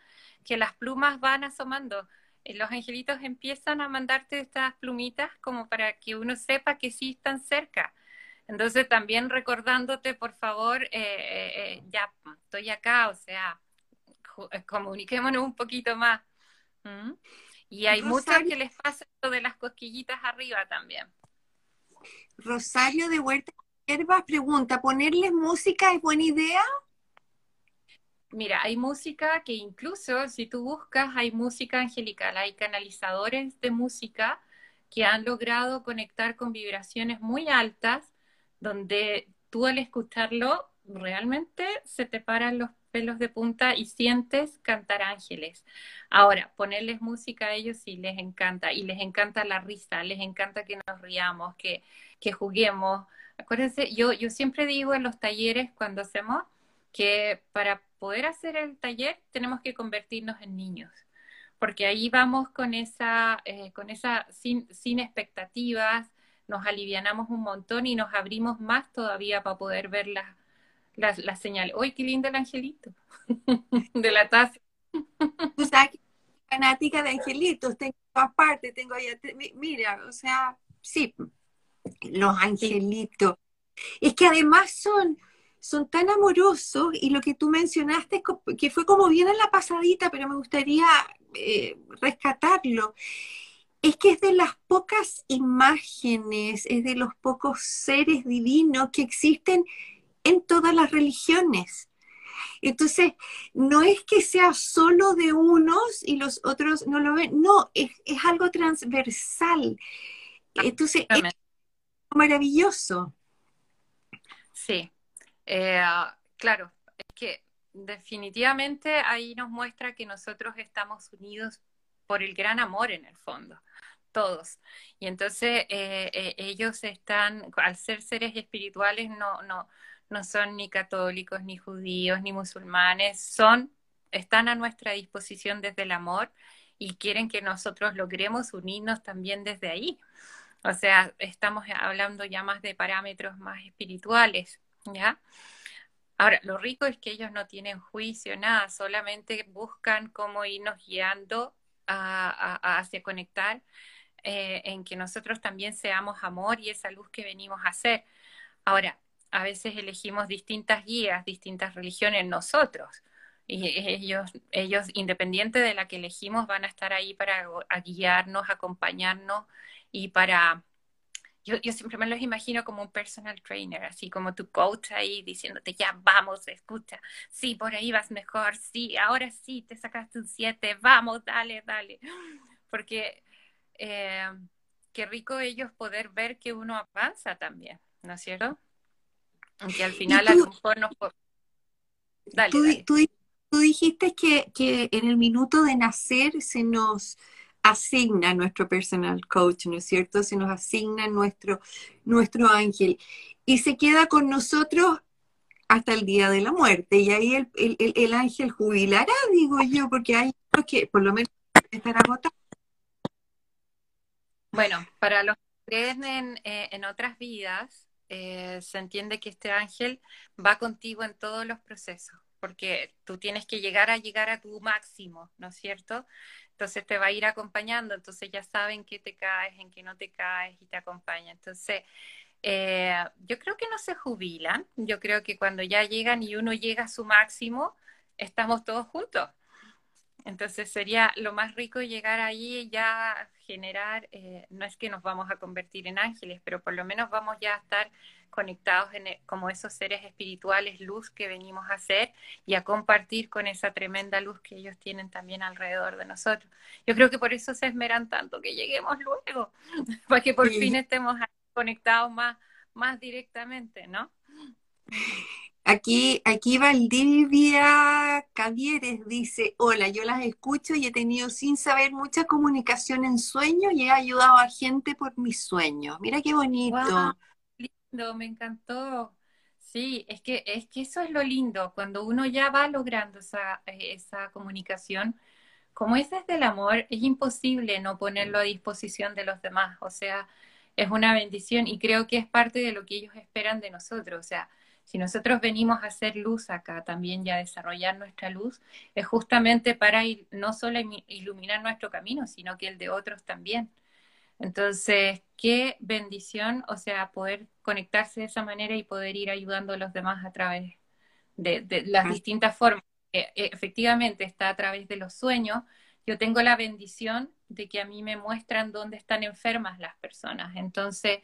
Speaker 2: que las plumas van asomando. Eh, los angelitos empiezan a mandarte estas plumitas como para que uno sepa que sí están cerca. Entonces también recordándote, por favor, eh, eh, ya estoy acá, o sea, comuniquémonos un poquito más. ¿Mm? Y hay muchas que les pasa esto de las cosquillitas arriba también.
Speaker 1: Rosario de Huerta Hierbas pregunta, ¿ponerles música es buena idea?
Speaker 2: Mira, hay música que incluso si tú buscas, hay música angelical, hay canalizadores de música que han logrado conectar con vibraciones muy altas, donde tú al escucharlo realmente se te paran los pelos de punta y sientes cantar ángeles. Ahora, ponerles música a ellos sí les encanta y les encanta la risa, les encanta que nos riamos, que, que juguemos. Acuérdense, yo, yo siempre digo en los talleres cuando hacemos que para poder hacer el taller tenemos que convertirnos en niños porque ahí vamos con esa, eh, con esa sin, sin expectativas, nos alivianamos un montón y nos abrimos más todavía para poder ver las, las, las señales. ¡Uy, qué lindo el angelito! de la taza.
Speaker 1: Tú sabes, fanática de angelitos, tengo todas partes, tengo ahí, mira, o sea, sí, los angelitos. Es que además son, son tan amorosos y lo que tú mencionaste, que fue como bien en la pasadita, pero me gustaría eh, rescatarlo, es que es de las pocas imágenes, es de los pocos seres divinos que existen en todas las religiones. Entonces, no es que sea solo de unos y los otros no lo ven, no, es, algo transversal. Entonces, es maravilloso.
Speaker 2: Sí, eh, claro, es que definitivamente ahí nos muestra que nosotros estamos unidos por el gran amor en el fondo, todos. Y entonces eh, eh, ellos están, al ser seres espirituales, no, no, no son ni católicos, ni judíos, ni musulmanes, son, están a nuestra disposición desde el amor y quieren que nosotros logremos unirnos también desde ahí. O sea, estamos hablando ya más de parámetros más espirituales, ¿ya? Ahora, lo rico es que ellos no tienen juicio, nada, solamente buscan cómo irnos guiando hacia conectar, eh, en que nosotros también seamos amor y esa luz que venimos a hacer. Ahora, a veces elegimos distintas guías, distintas religiones nosotros. Y ellos, ellos, independiente de la que elegimos, van a estar ahí para guiarnos, acompañarnos y para... Yo, yo siempre me los imagino como un personal trainer, así como tu coach ahí diciéndote, ya vamos, escucha, sí, por ahí vas mejor, sí, ahora sí, te sacaste un 7, vamos, dale, dale. Porque eh, qué rico ellos poder ver que uno avanza también, ¿no es cierto? Aunque al final a lo mejor no...
Speaker 1: Dale, tú, Tú, dijiste que, que, en el minuto de nacer se nos asigna nuestro personal coach, ¿no es cierto? Se nos asigna nuestro, nuestro ángel y se queda con nosotros hasta el día de la muerte. Y ahí el, el, el ángel jubilará, digo yo, porque hay que por lo menos estar agotado.
Speaker 2: Bueno, para los que creen en, eh, en otras vidas, eh, se entiende que este ángel va contigo en todos los procesos, porque tú tienes que llegar a llegar a tu máximo, ¿no es cierto? Entonces te va a ir acompañando, entonces ya saben que te caes, en qué no te caes y te acompaña. Entonces, eh, yo creo que no se jubilan, yo creo que cuando ya llegan y uno llega a su máximo, estamos todos juntos. Entonces sería lo más rico llegar ahí y ya generar, eh, no es que nos vamos a convertir en ángeles, pero por lo menos vamos ya a estar conectados e, como esos seres espirituales, luz que venimos a ser y a compartir con esa tremenda luz que ellos tienen también alrededor de nosotros. Yo creo que por eso se esmeran tanto, que lleguemos luego, para que por fin estemos conectados más, más directamente, ¿no?
Speaker 1: Aquí, aquí Valdivia Cavieres dice, hola, yo las escucho y he tenido sin saber mucha comunicación en sueños y he ayudado a gente por mis sueños. Mira qué bonito.
Speaker 2: lindo, me encantó. Sí, es que, es que eso es lo lindo, cuando uno ya va logrando esa, esa comunicación, como es del amor, es imposible no ponerlo a disposición de los demás, o sea, es una bendición y creo que es parte de lo que ellos esperan de nosotros, o sea, si nosotros venimos a hacer luz acá también y a desarrollar nuestra luz, es justamente para no solo iluminar nuestro camino, sino que el de otros también. Entonces, qué bendición, o sea, poder conectarse de esa manera y poder ir ayudando a los demás a través de, las distintas formas. E, efectivamente, está a través de los sueños. Yo tengo la bendición de que a mí me muestran dónde están enfermas las personas. Entonces,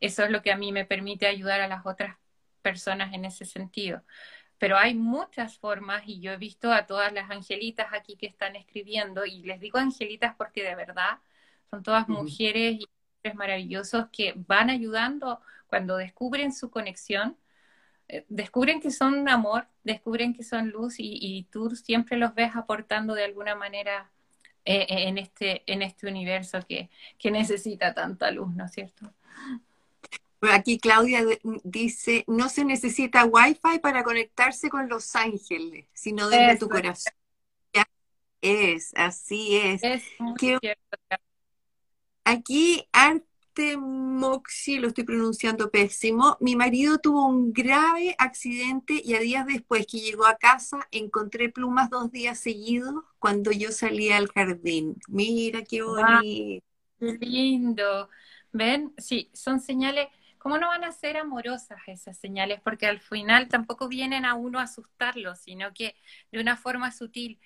Speaker 2: eso es lo que a mí me permite ayudar a las otras personas en ese sentido. Pero hay muchas formas y yo he visto a todas las angelitas aquí que están escribiendo y les digo angelitas porque de verdad son todas mujeres y hombres maravillosos que van ayudando cuando descubren su conexión, eh, descubren que son amor, descubren que son luz y, tú siempre los ves aportando de alguna manera eh, en, este, en este universo que, que necesita tanta luz, ¿no es cierto?
Speaker 1: Aquí Claudia dice, no se necesita wifi para conectarse con los ángeles, sino desde tu corazón. es, así es. Aquí, Arte Moxie, lo estoy pronunciando pésimo. Mi marido tuvo un grave accidente y a días después que llegó a casa encontré plumas dos días seguidos cuando yo salía al jardín. Mira qué bonito.
Speaker 2: Lindo. ¿Ven? Sí, son señales. ¿Cómo no van a ser amorosas esas señales? Porque al final tampoco vienen a uno a asustarlo, sino que de una forma sutil.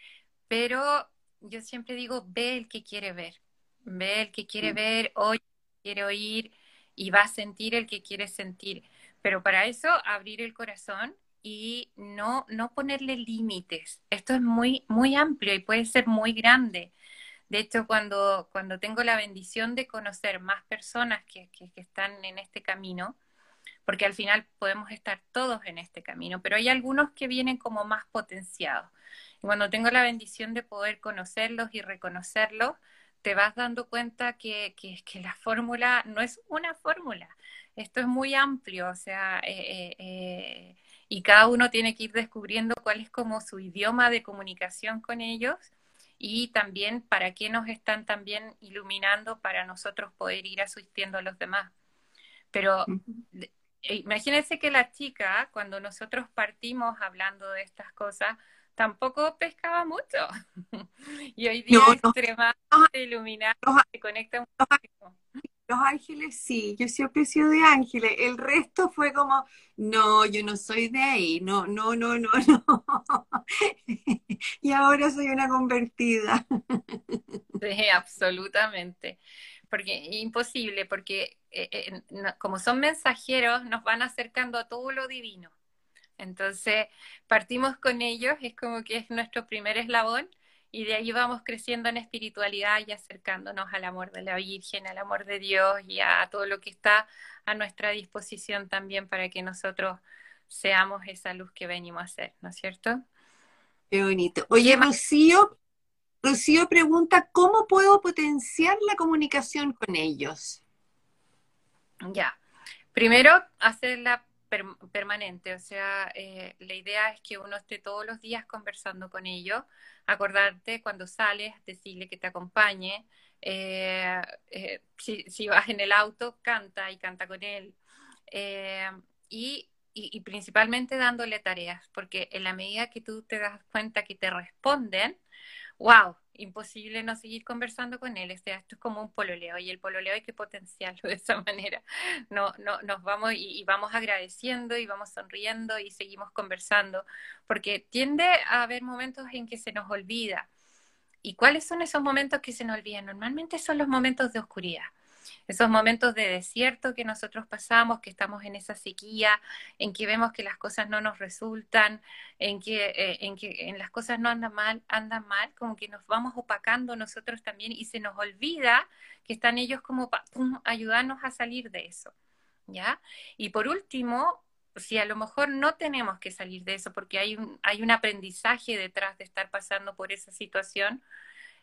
Speaker 2: Pero yo siempre digo, ve el que quiere ver. Ve el que quiere
Speaker 1: Mm.
Speaker 2: ver, oye el que quiere oír y va a sentir el que quiere sentir. Pero para eso, abrir el corazón y no, no ponerle límites. Esto es muy, muy amplio y puede ser muy grande. De hecho, cuando, cuando tengo la bendición de conocer más personas que, que, están en este camino, porque al final podemos estar todos en este camino, pero hay algunos que vienen como más potenciados. Y cuando tengo la bendición de poder conocerlos y reconocerlos, te vas dando cuenta que, que, que la fórmula no es una fórmula, esto es muy amplio, o sea, eh, eh, eh, y cada uno tiene que ir descubriendo cuál es como su idioma de comunicación con ellos y también para qué nos están también iluminando para nosotros poder ir asistiendo a los demás. Pero eh, imagínense que la chica, cuando nosotros partimos hablando de estas cosas, tampoco pescaba mucho. Y hoy día
Speaker 1: No,
Speaker 2: es
Speaker 1: no.
Speaker 2: extremadamente iluminada,
Speaker 1: Los-
Speaker 2: se conecta muchísimo.
Speaker 1: Los ángeles sí, yo siempre he sido de ángeles. El resto fue como, no, yo no soy de ahí, no, no, no, no, no. Y ahora soy una convertida.
Speaker 2: Sí, absolutamente. Porque imposible, porque eh, eh, como son mensajeros, nos van acercando a todo lo divino. Entonces, partimos con ellos, es como que es nuestro primer eslabón, y de ahí vamos creciendo en espiritualidad y acercándonos al amor de la Virgen, al amor de Dios y a, todo lo que está a nuestra disposición también para que nosotros seamos esa luz que venimos a ser, ¿no es cierto?
Speaker 1: Qué bonito. Oye. Rocío, Rocío pregunta, ¿cómo puedo potenciar la comunicación con ellos?
Speaker 2: Ya. Primero, hacerla per- permanente, o sea, eh, la idea es que uno esté todos los días conversando con ellos, acordarte cuando sales, decirle que te acompañe, eh, eh, si, si vas en el auto, canta y canta con él, eh, y, y- y principalmente dándole tareas, porque en la medida que tú te das cuenta que te responden, wow, imposible no seguir conversando con él. O sea, esto es como un pololeo y el pololeo hay que potenciarlo de esa manera. No, no, nos vamos y, vamos agradeciendo y vamos sonriendo y seguimos conversando, porque tiende a haber momentos en que se nos olvida. ¿Y cuáles son esos momentos que se nos olvidan? Normalmente son los momentos de oscuridad. Esos momentos de desierto que nosotros pasamos, que estamos en esa sequía, en que vemos que las cosas no nos resultan, en que, eh, en que en las cosas no andan mal, andan mal, como que nos vamos opacando nosotros también y se nos olvida que están ellos como para ayudarnos a salir de eso, ¿ya? Y por último, si a lo mejor no tenemos que salir de eso porque hay un, hay un aprendizaje detrás de estar pasando por esa situación,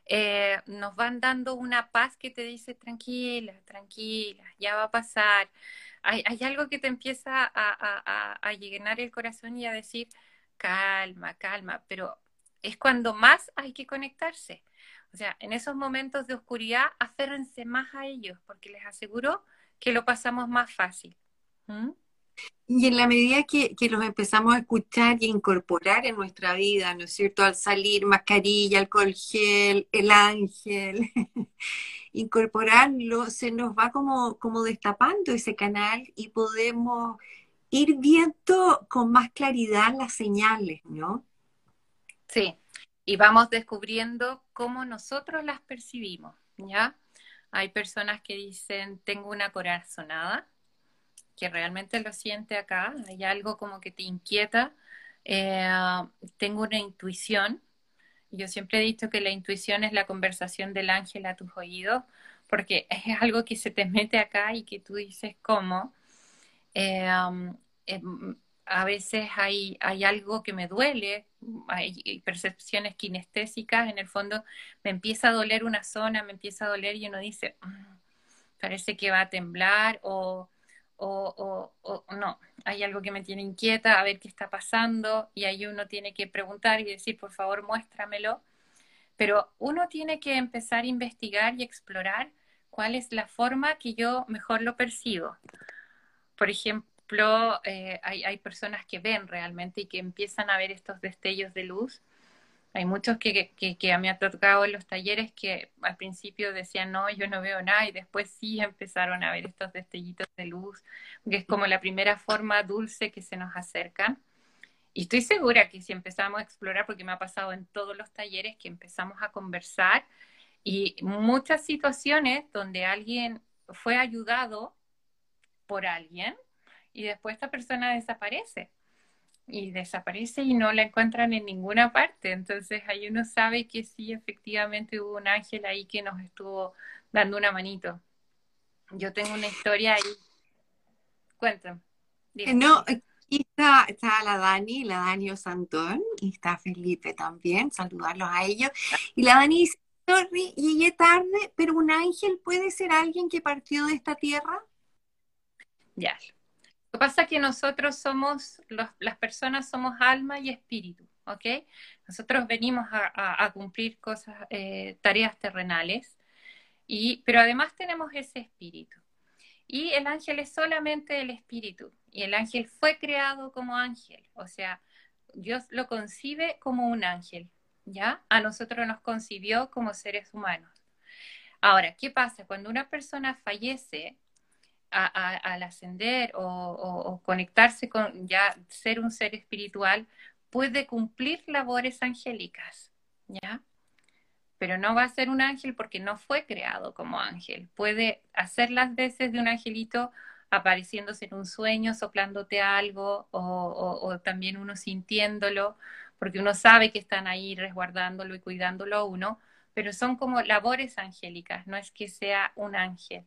Speaker 2: eh, nos van dando una paz que te dice tranquila, tranquila, ya va a pasar. Hay, algo que te empieza a, llenar el corazón y a decir, calma, calma, pero es cuando más hay que conectarse. O sea, en esos momentos de oscuridad, aférrense más a ellos, porque les aseguro que lo pasamos más fácil. ¿Mm?
Speaker 1: Y en la medida que, que, los empezamos a escuchar y incorporar en nuestra vida, ¿no es cierto? Al salir, mascarilla, alcohol gel, el ángel, incorporarlo, se nos va como, como destapando ese canal y podemos ir viendo con más claridad las señales, ¿no?
Speaker 2: Sí, y vamos descubriendo cómo nosotros las percibimos, ¿ya? Hay personas que dicen, tengo una corazonada, que realmente lo siente acá, hay algo como que te inquieta, eh, tengo una intuición, yo siempre he dicho que la intuición es la conversación del ángel a tus oídos, porque es algo que se te mete acá y que tú dices cómo. Eh, eh, a veces hay, hay, algo que me duele, hay percepciones kinestésicas, en el fondo me empieza a doler una zona, me empieza a doler y uno dice, mmm, parece que va a temblar o, o, no, hay algo que me tiene inquieta, a ver qué está pasando, y ahí uno tiene que preguntar y decir, por favor, muéstramelo. Pero uno tiene que empezar a investigar y explorar cuál es la forma que yo mejor lo percibo. Por ejemplo, eh, hay, hay, personas que ven realmente y que empiezan a ver estos destellos de luz. Hay muchos que, que, a mí ha tocado en los talleres que al principio decían, no, yo no veo nada, y después sí empezaron a ver estos destellitos de luz, que es como la primera forma dulce que se nos acercan. Y estoy segura que si empezamos a explorar, porque me ha pasado en todos los talleres que empezamos a conversar y muchas situaciones donde alguien fue ayudado por alguien y después esta persona desaparece y desaparece y no la encuentran en ninguna parte. Entonces ahí uno sabe que sí, efectivamente hubo un ángel ahí que nos estuvo dando una manito. Yo tengo una historia ahí. Cuéntame.
Speaker 1: No, aquí está, está, la Dani, la Dani Osantón, y está Felipe también, saludarlos a ellos. Y la Dani dice, sorry, llegué tarde, pero un ángel puede ser alguien que partió de esta tierra.
Speaker 2: Ya. Lo que pasa es que nosotros somos, las personas somos alma y espíritu, ¿ok? Nosotros venimos a, cumplir cosas, eh, tareas terrenales, y, pero además tenemos ese espíritu. Y el ángel es solamente el espíritu, y el ángel fue creado como ángel, o sea, Dios lo concibe como un ángel, ¿ya? A nosotros nos concibió como seres humanos. Ahora, ¿qué pasa? Cuando una persona fallece, al ascender o, conectarse con ya ser un ser espiritual, puede cumplir labores angélicas, ¿ya? Pero no va a ser un ángel porque no fue creado como ángel. Puede hacer las veces de un angelito apareciéndose en un sueño, soplándote algo o, o también uno sintiéndolo, porque uno sabe que están ahí resguardándolo y cuidándolo a uno, pero son como labores angélicas, no es que sea un ángel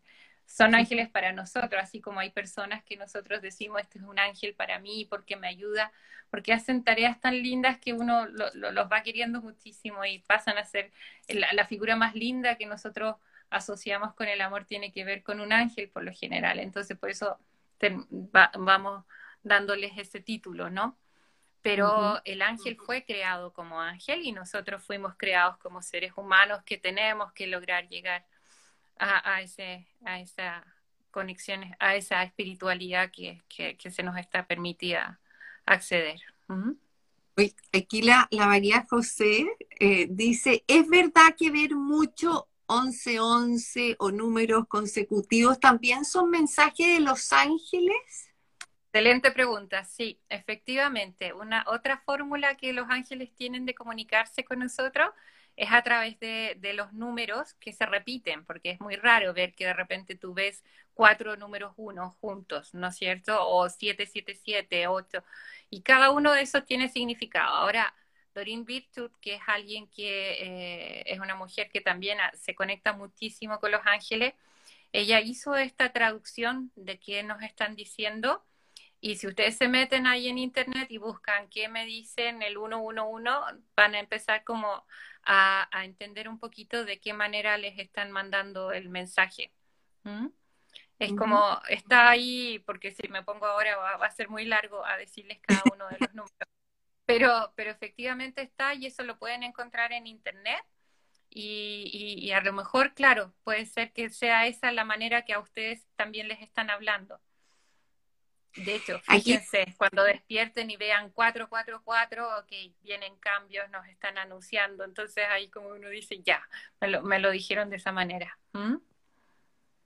Speaker 2: son ángeles para nosotros, así como hay personas que nosotros decimos, este es un ángel para mí porque me ayuda, porque hacen tareas tan lindas que uno los va queriendo muchísimo y pasan a ser la, figura más linda que nosotros asociamos con el amor tiene que ver con un ángel por lo general. Entonces, por eso vamos dándoles ese título, ¿no? Pero el ángel fue creado como ángel y nosotros fuimos creados como seres humanos que tenemos que lograr llegar a, ese, a esa conexión, a esa espiritualidad que, se nos está permitida acceder.
Speaker 1: Aquí la, la, María José eh, dice, ¿es verdad que ver mucho 11-11 o números consecutivos también son mensajes de los ángeles?
Speaker 2: Excelente pregunta, sí, efectivamente. Una otra fórmula que los ángeles tienen de comunicarse con nosotros es a través de, los números que se repiten, porque es muy raro ver que de repente tú ves cuatro números uno juntos, ¿no es cierto? O siete, siete, siete, ocho, y cada uno de esos tiene significado. Ahora, Doreen Virtue, que es alguien que eh, es una mujer que también se conecta muchísimo con los ángeles, ella hizo esta traducción de qué nos están diciendo. Y si ustedes se meten ahí en internet y buscan qué me dicen el 111, van a empezar como a, entender un poquito de qué manera les están mandando el mensaje. Es como, está ahí, porque si me pongo ahora va, a ser muy largo a decirles cada uno de los números. Pero, pero efectivamente está y eso lo pueden encontrar en internet. Y, y, a lo mejor, claro, puede ser que sea esa la manera que a ustedes también les están hablando. De hecho, fíjense, cuando despierten y vean 444, ok, vienen cambios, nos están anunciando. Entonces ahí como uno dice, ya, me lo, dijeron de esa manera. ¿Mm?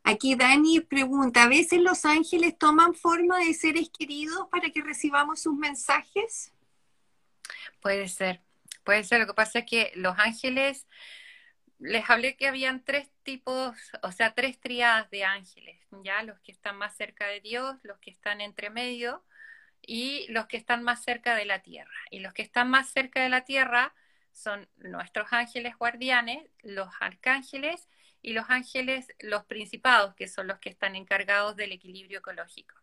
Speaker 1: Aquí Dani pregunta, ¿a veces los ángeles toman forma de seres queridos para que recibamos sus mensajes?
Speaker 2: Puede ser, puede ser. Lo que pasa es que los ángeles les hablé que habían tres tipos, o sea, tres triadas de ángeles, ya los que están más cerca de Dios, los que están entre medio y los que están más cerca de la tierra. Y los que están más cerca de la tierra son nuestros ángeles guardianes, los arcángeles y los ángeles, los principados, que son los que están encargados del equilibrio ecológico.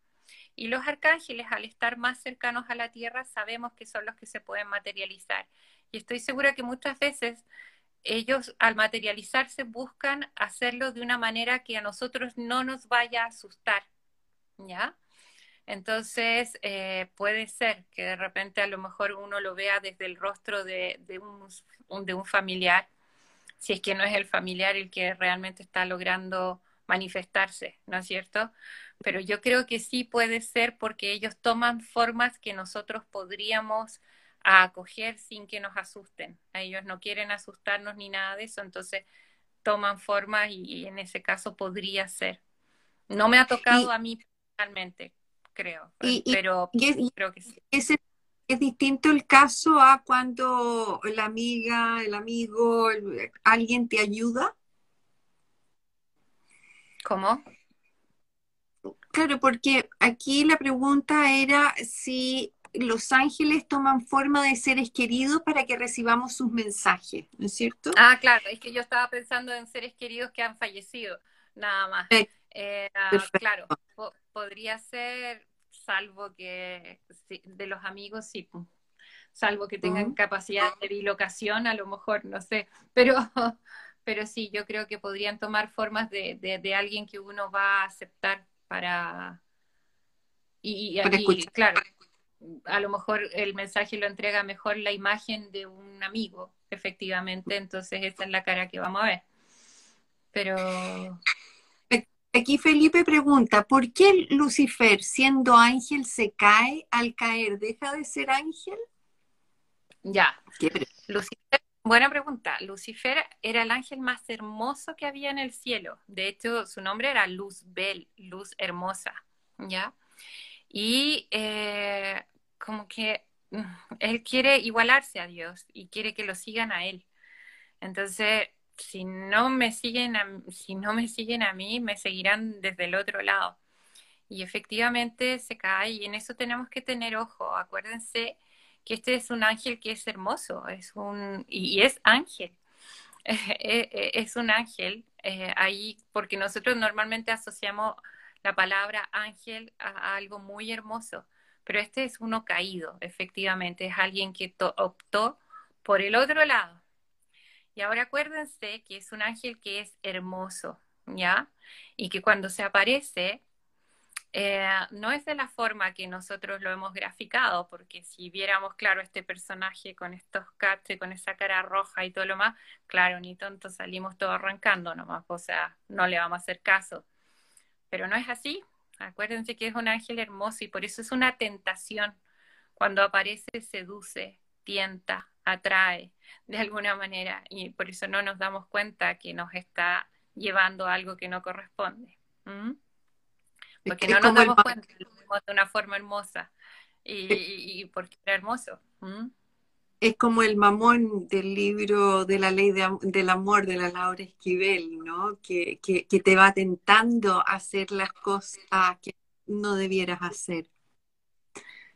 Speaker 2: Y los arcángeles, al estar más cercanos a la tierra, sabemos que son los que se pueden materializar. Y estoy segura que muchas veces ellos al materializarse buscan hacerlo de una manera que a nosotros no nos vaya a asustar, ¿ya? Entonces, eh, puede ser que de repente a lo mejor uno lo vea desde el rostro de, un, de un familiar si es que no es el familiar el que realmente está logrando manifestarse, ¿no es cierto? Pero yo creo que sí puede ser porque ellos toman formas que nosotros podríamos acoger sin que nos asusten. Ellos no quieren asustarnos ni nada de eso, entonces toman formas y, en ese caso podría ser. No me ha tocado a mí personalmente, creo, pero creo que sí.
Speaker 1: Es, es distinto el caso a cuando la amiga, el amigo, alguien te ayuda.
Speaker 2: ¿Cómo?
Speaker 1: Claro, porque aquí la pregunta era si los ángeles toman forma de seres queridos para que recibamos sus mensajes, ¿no es cierto?
Speaker 2: Ah, claro, es que yo estaba pensando en seres queridos que han fallecido, nada más. Eh, claro, podría ser, salvo que de los amigos, sí, salvo que tengan capacidad de bilocación, a lo mejor, no sé, pero, pero sí, yo creo que podrían tomar formas de, de, alguien que uno va a aceptar para... Y, y, claro, a lo mejor el mensaje lo entrega mejor la imagen de un amigo, efectivamente, entonces esa es la cara que vamos a ver. Pero...
Speaker 1: Aquí Felipe pregunta, ¿por qué Lucifer, siendo ángel, se cae al caer? ¿Deja de ser ángel?
Speaker 2: Ya. Lucifer, buena pregunta. Lucifer era el ángel más hermoso que había en el cielo. De hecho, su nombre era Luzbel, luz hermosa. ¿Ya? Y eh, como que él quiere igualarse a Dios y quiere que lo sigan a él. Entonces, si no me siguen a, si no me siguen a mí, me seguirán desde el otro lado. Y efectivamente se cae y en eso tenemos que tener ojo. Acuérdense que este es un ángel que es hermoso, es un y, es ángel. E, e, es un ángel eh, ahí porque nosotros normalmente asociamos la palabra ángel a algo muy hermoso pero este es uno caído, efectivamente, es alguien que optó por el otro lado. Y ahora acuérdense que es un ángel que es hermoso, ¿ya? Y que cuando se aparece, eh, no es de la forma que nosotros lo hemos graficado, porque si viéramos, claro, este personaje con estos caches, con esa cara roja y todo lo más, claro, ni tonto salimos todos arrancando nomás, o sea, no le vamos a hacer caso. Pero no es así, Acuérdense que es un ángel hermoso y por eso es una tentación. Cuando aparece, seduce, tienta, atrae de alguna manera y por eso no nos damos cuenta que nos está llevando a algo que no corresponde. Porque no nos damos cuenta de una forma hermosa y, porque era hermoso
Speaker 1: es como el mamón del libro de la ley del amor de la Laura Esquivel, ¿no? Que, te va tentando a hacer las cosas que no debieras hacer.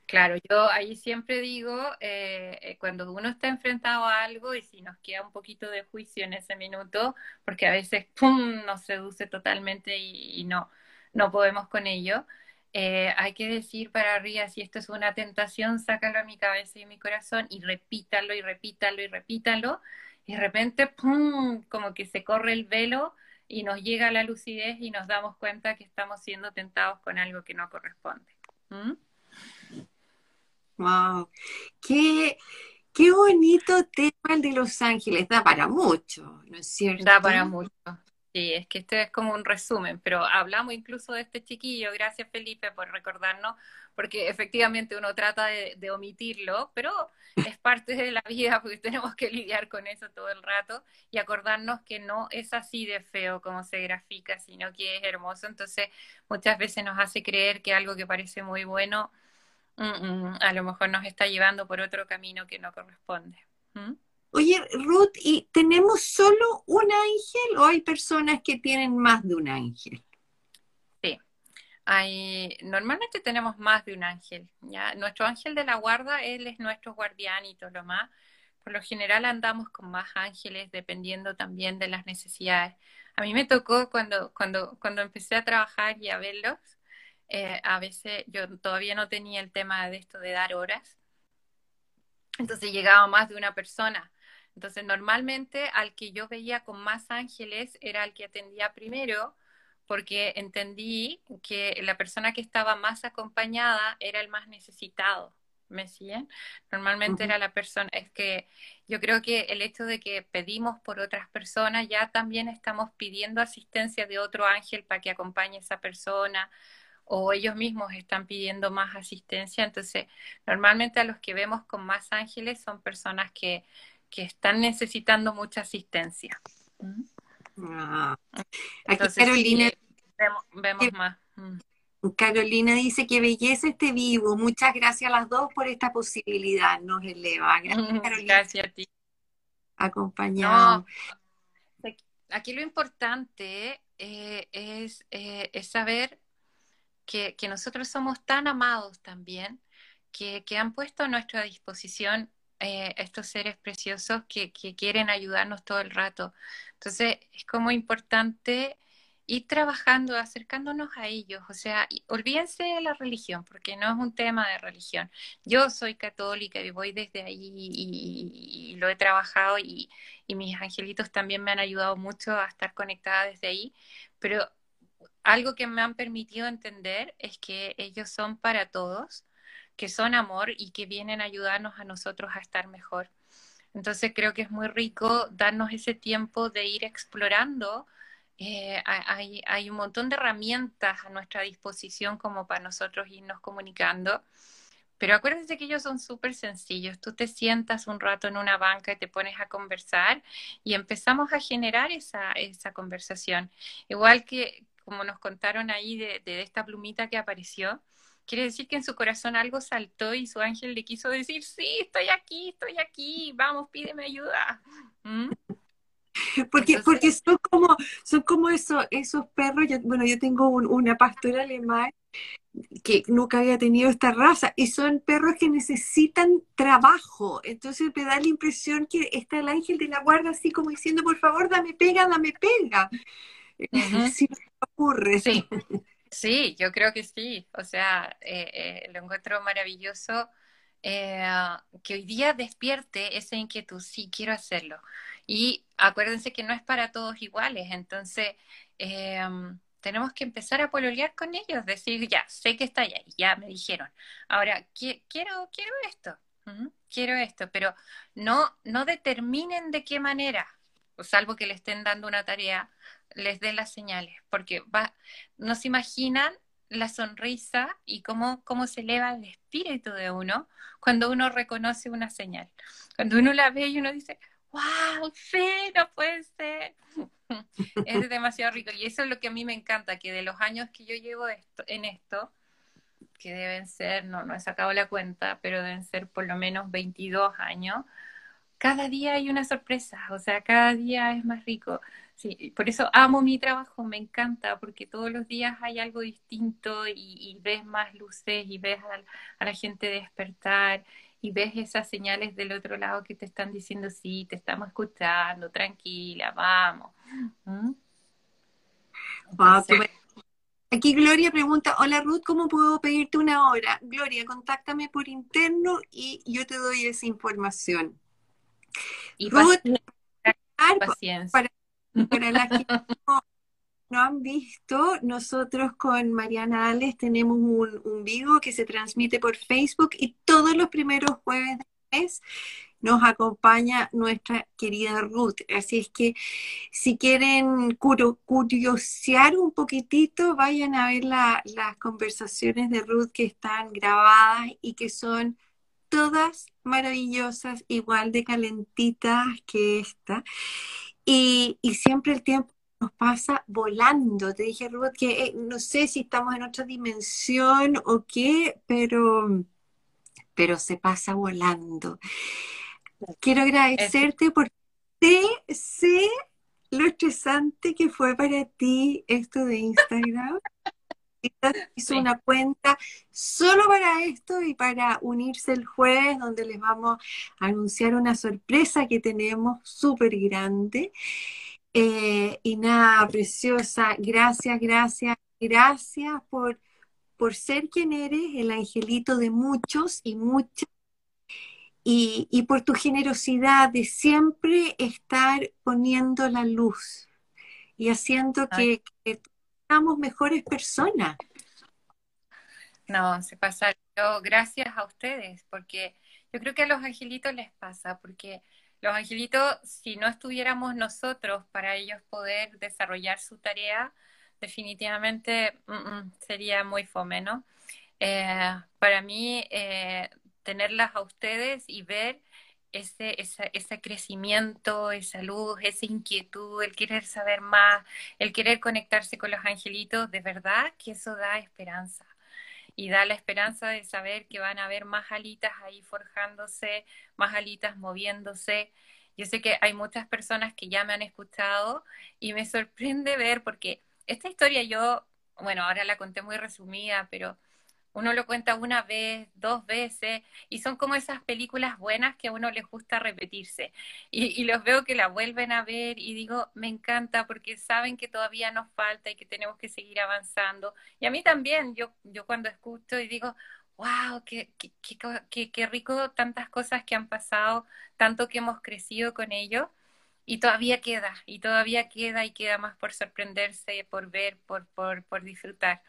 Speaker 2: Claro, yo ahí siempre digo, eh, eh, cuando uno está enfrentado a algo y si nos queda un poquito de juicio en ese minuto, porque a veces, ¡pum!, nos seduce totalmente y, y no, no podemos con ello, eh, hay que decir para arriba, si esto es una tentación, sácalo a mi cabeza y a mi corazón y repítalo y repítalo y repítalo. Y de repente, ¡pum!, como que se corre el velo y nos llega la lucidez y nos damos cuenta que estamos siendo tentados con algo que no corresponde.
Speaker 1: ¡Wow! Qué, qué bonito tema el de Los Ángeles. Da para mucho, ¿no es cierto?
Speaker 2: Da para mucho. Sí, es que este es como un resumen, pero hablamos incluso de este chiquillo, gracias Felipe por recordarnos, porque efectivamente uno trata de, omitirlo, pero es parte de la vida porque tenemos que lidiar con eso todo el rato y acordarnos que no es así de feo como se grafica, sino que es hermoso, entonces muchas veces nos hace creer que algo que parece muy bueno mm, mm, a lo mejor nos está llevando por otro camino que no corresponde.
Speaker 1: Oye, Ruth, ¿y tenemos solo un ángel o hay personas que tienen más de un ángel?
Speaker 2: Sí, normalmente tenemos más de un ángel. Nuestro ángel de la guarda, él es nuestro guardián y todo lo más. Por lo general andamos con más ángeles dependiendo también de las necesidades. A mí me tocó cuando, cuando, cuando empecé a trabajar y a verlos, eh, a veces yo todavía no tenía el tema de esto de dar horas. Entonces llegaba más de una persona entonces, normalmente al que yo veía con más ángeles era el que atendía primero, porque entendí que la persona que estaba más acompañada era el más necesitado, ¿Me siguen? Normalmente era la persona, es que yo creo que el hecho de que pedimos por otras personas, ya también estamos pidiendo asistencia de otro ángel para que acompañe a esa persona, o ellos mismos están pidiendo más asistencia. Entonces, normalmente a los que vemos con más ángeles son personas que, que están necesitando mucha asistencia.
Speaker 1: Ah. Aquí Carolina,
Speaker 2: vemos, más. Mm.
Speaker 1: Carolina dice que belleza este vivo. Muchas gracias a las dos por esta posibilidad. Nos eleva. Gracias, Carolina.
Speaker 2: Gracias a ti.
Speaker 1: Acompañado.
Speaker 2: aquí lo importante eh, es, eh, es, saber que, que, nosotros somos tan amados también, que, que han puesto a nuestra disposición eh, estos seres preciosos que, que, quieren ayudarnos todo el rato. Entonces, es como importante ir trabajando, acercándonos a ellos. O sea, olvídense de la religión, porque no es un tema de religión. Yo soy católica y voy desde ahí y, lo he trabajado y, y, mis angelitos también me han ayudado mucho a estar conectada desde ahí. Pero algo que me han permitido entender es que ellos son para todos, que son amor y que vienen a ayudarnos a nosotros a estar mejor. Entonces creo que es muy rico darnos ese tiempo de ir explorando eh, hay, hay, un montón de herramientas a nuestra disposición como para nosotros irnos comunicando. Pero acuérdense que ellos son súper sencillos. Tú te sientas un rato en una banca y te pones a conversar y empezamos a generar esa, esa conversación. Igual que como nos contaron ahí de, de, esta plumita que apareció, quiere decir que en su corazón algo saltó y su ángel le quiso decir, sí, estoy aquí, estoy aquí, vamos, pídeme ayuda. ¿Mm?
Speaker 1: Porque, porque son como, son como esos, esos perros, bueno, yo tengo una pastora alemán que nunca había tenido esta raza, y son perros que necesitan trabajo. Entonces me da la impresión que está el ángel de la guarda así como diciendo, por favor, dame pega, dame pega.
Speaker 2: si ocurre. Sí. sí, yo creo que sí. O sea, eh, eh, lo encuentro maravilloso eh, que hoy día despierte esa inquietud, sí, quiero hacerlo. Y acuérdense que no es para todos iguales, entonces em, tenemos que empezar a pololear con ellos, decir, ya, sé que está ahí, ya me dijeron. Ahora, quiero, quiero esto, quiero esto, pero no, no determinen de qué manera, salvo que le estén dando una tarea, les den las señales, porque va, no imaginan la sonrisa y cómo, cómo se eleva el espíritu de uno cuando uno reconoce una señal. Cuando uno la ve y uno dice, wow, sí, no puede ser. es demasiado rico. Y eso es lo que a mí me encanta, que de los años que yo llevo esto, en esto, que deben ser, no, no he sacado la cuenta, pero deben ser por lo menos 22 años, cada día hay una sorpresa, o sea, cada día es más rico. Sí, por eso amo mi trabajo, me encanta, porque todos los días hay algo distinto y, ves más luces y ves a, la gente despertar y ves esas señales del otro lado que te están diciendo, sí, te estamos escuchando, tranquila, vamos. ¿Mm?
Speaker 1: Aquí Gloria pregunta, hola Ruth, ¿cómo puedo pedirte una hora? Gloria, contáctame por interno y yo te doy esa información.
Speaker 2: Y Ruth, paciencia.
Speaker 1: Para, para las que no, han visto, nosotros con Mariana Ales tenemos un, un vivo que se transmite por Facebook y todos los primeros jueves del mes nos acompaña nuestra querida Ruth. Así es que si quieren curiosear un poquitito, vayan a ver las conversaciones de Ruth que están grabadas y que son todas maravillosas, igual de calentitas que esta. Y, siempre el tiempo nos pasa volando. Te dije, Ruth, que eh, no sé si estamos en otra dimensión o qué, pero, pero se pasa volando. Quiero agradecerte porque sé lo estresante que fue para ti esto de Instagram. hizo una cuenta solo para esto y para unirse el jueves, donde les vamos a anunciar una sorpresa que tenemos súper grande. Eh, y nada, preciosa, gracias, gracias, gracias por, por ser quien eres, el angelito de muchos y muchas. Y, y por tu generosidad de siempre estar poniendo la luz y haciendo que, que mejores personas.
Speaker 2: No, se pasa. Gracias a ustedes, porque yo creo que a los angelitos les pasa, porque los angelitos, si no estuviéramos nosotros para ellos poder desarrollar su tarea, definitivamente mm, mm, sería muy fome, ¿no? Eh, para mí, eh, tenerlas a ustedes y ver ese, ese crecimiento, esa luz, esa inquietud, el querer saber más, el querer conectarse con los angelitos, de verdad que eso da esperanza. Y da la esperanza de saber que van a haber más alitas ahí forjándose, más alitas moviéndose. Yo sé que hay muchas personas que ya me han escuchado y me sorprende ver, porque esta historia yo, bueno, ahora la conté muy resumida, pero uno lo cuenta una vez, dos veces, y son como esas películas buenas que a uno les gusta repetirse. Y, los veo que la vuelven a ver y digo, me encanta porque saben que todavía nos falta y que tenemos que seguir avanzando. Y a mí también, yo, yo cuando escucho y digo, wow, qué, qué, rico tantas cosas que han pasado, tanto que hemos crecido con ellos. Y todavía queda, y todavía queda, y queda más por sorprenderse, por ver, por, por, por disfrutar.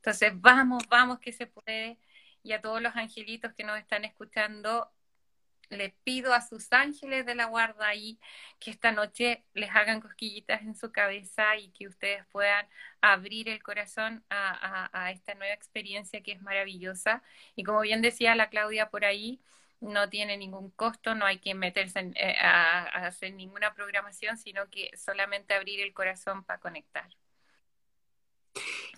Speaker 2: Entonces, vamos, vamos que se puede. Y a todos los angelitos que nos están escuchando, les pido a sus ángeles de la guarda ahí que esta noche les hagan cosquillitas en su cabeza y que ustedes puedan abrir el corazón a, esta nueva experiencia que es maravillosa. Y como bien decía la Claudia por ahí, no tiene ningún costo, no hay que meterse eh, a hacer ninguna programación, sino que solamente abrir el corazón para conectar.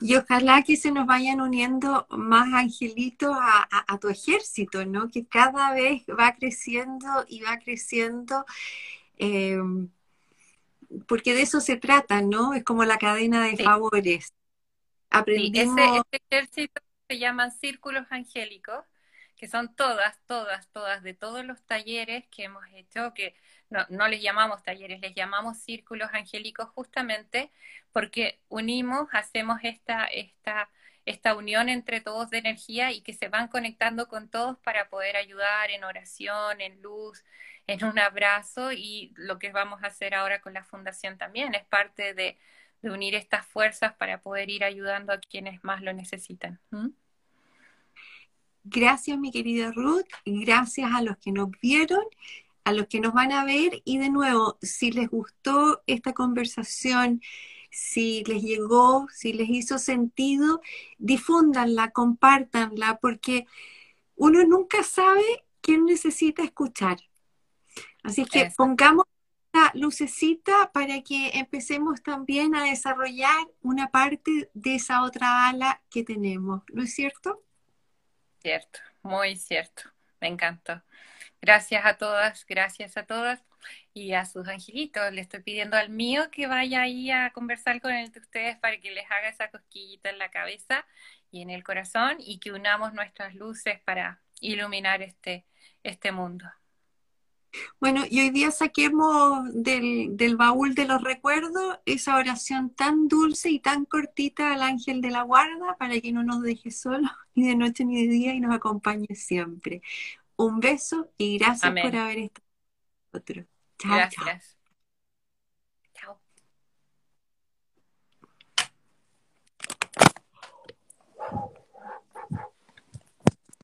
Speaker 1: Y ojalá que se nos vayan uniendo más angelitos a, tu ejército, ¿no? Que cada vez va creciendo y va creciendo, em, porque de eso se trata, ¿no? Es como la cadena de favores.
Speaker 2: Aprendimos... ese, ejército se llaman círculos angélicos, que son todas, todas, todas, de todos los talleres que hemos hecho, que no, no les llamamos talleres, les llamamos círculos angélicos justamente porque unimos, hacemos esta, esta, esta unión entre todos de energía y que se van conectando con todos para poder ayudar en oración, en luz, en un abrazo y lo que vamos a hacer ahora con la fundación también es parte de, unir estas fuerzas para poder ir ayudando a quienes más lo necesitan.
Speaker 1: Gracias, mi querida Ruth, gracias a los que nos vieron a los que nos van a ver y de nuevo, si les gustó esta conversación, si les llegó, si les hizo sentido, difúndanla, compártanla, porque uno nunca sabe quién necesita escuchar. Así que pongamos la lucecita para que empecemos también a desarrollar una parte de esa otra ala que tenemos, ¿no es cierto?
Speaker 2: Cierto, muy cierto, me encantó. Gracias a todas, gracias a todas. Y a sus angelitos, le estoy pidiendo al mío que vaya ahí a conversar con el de ustedes para que les haga esa cosquillita en la cabeza y en el corazón y que unamos nuestras luces para iluminar este, este mundo.
Speaker 1: Bueno, y hoy día saquemos del, del, baúl de los recuerdos esa oración tan dulce y tan cortita al ángel de la guarda para que no nos deje solos ni de noche ni de día y nos acompañe siempre. Un beso y gracias por haber estado con nosotros.
Speaker 2: Chao, gracias. Chao.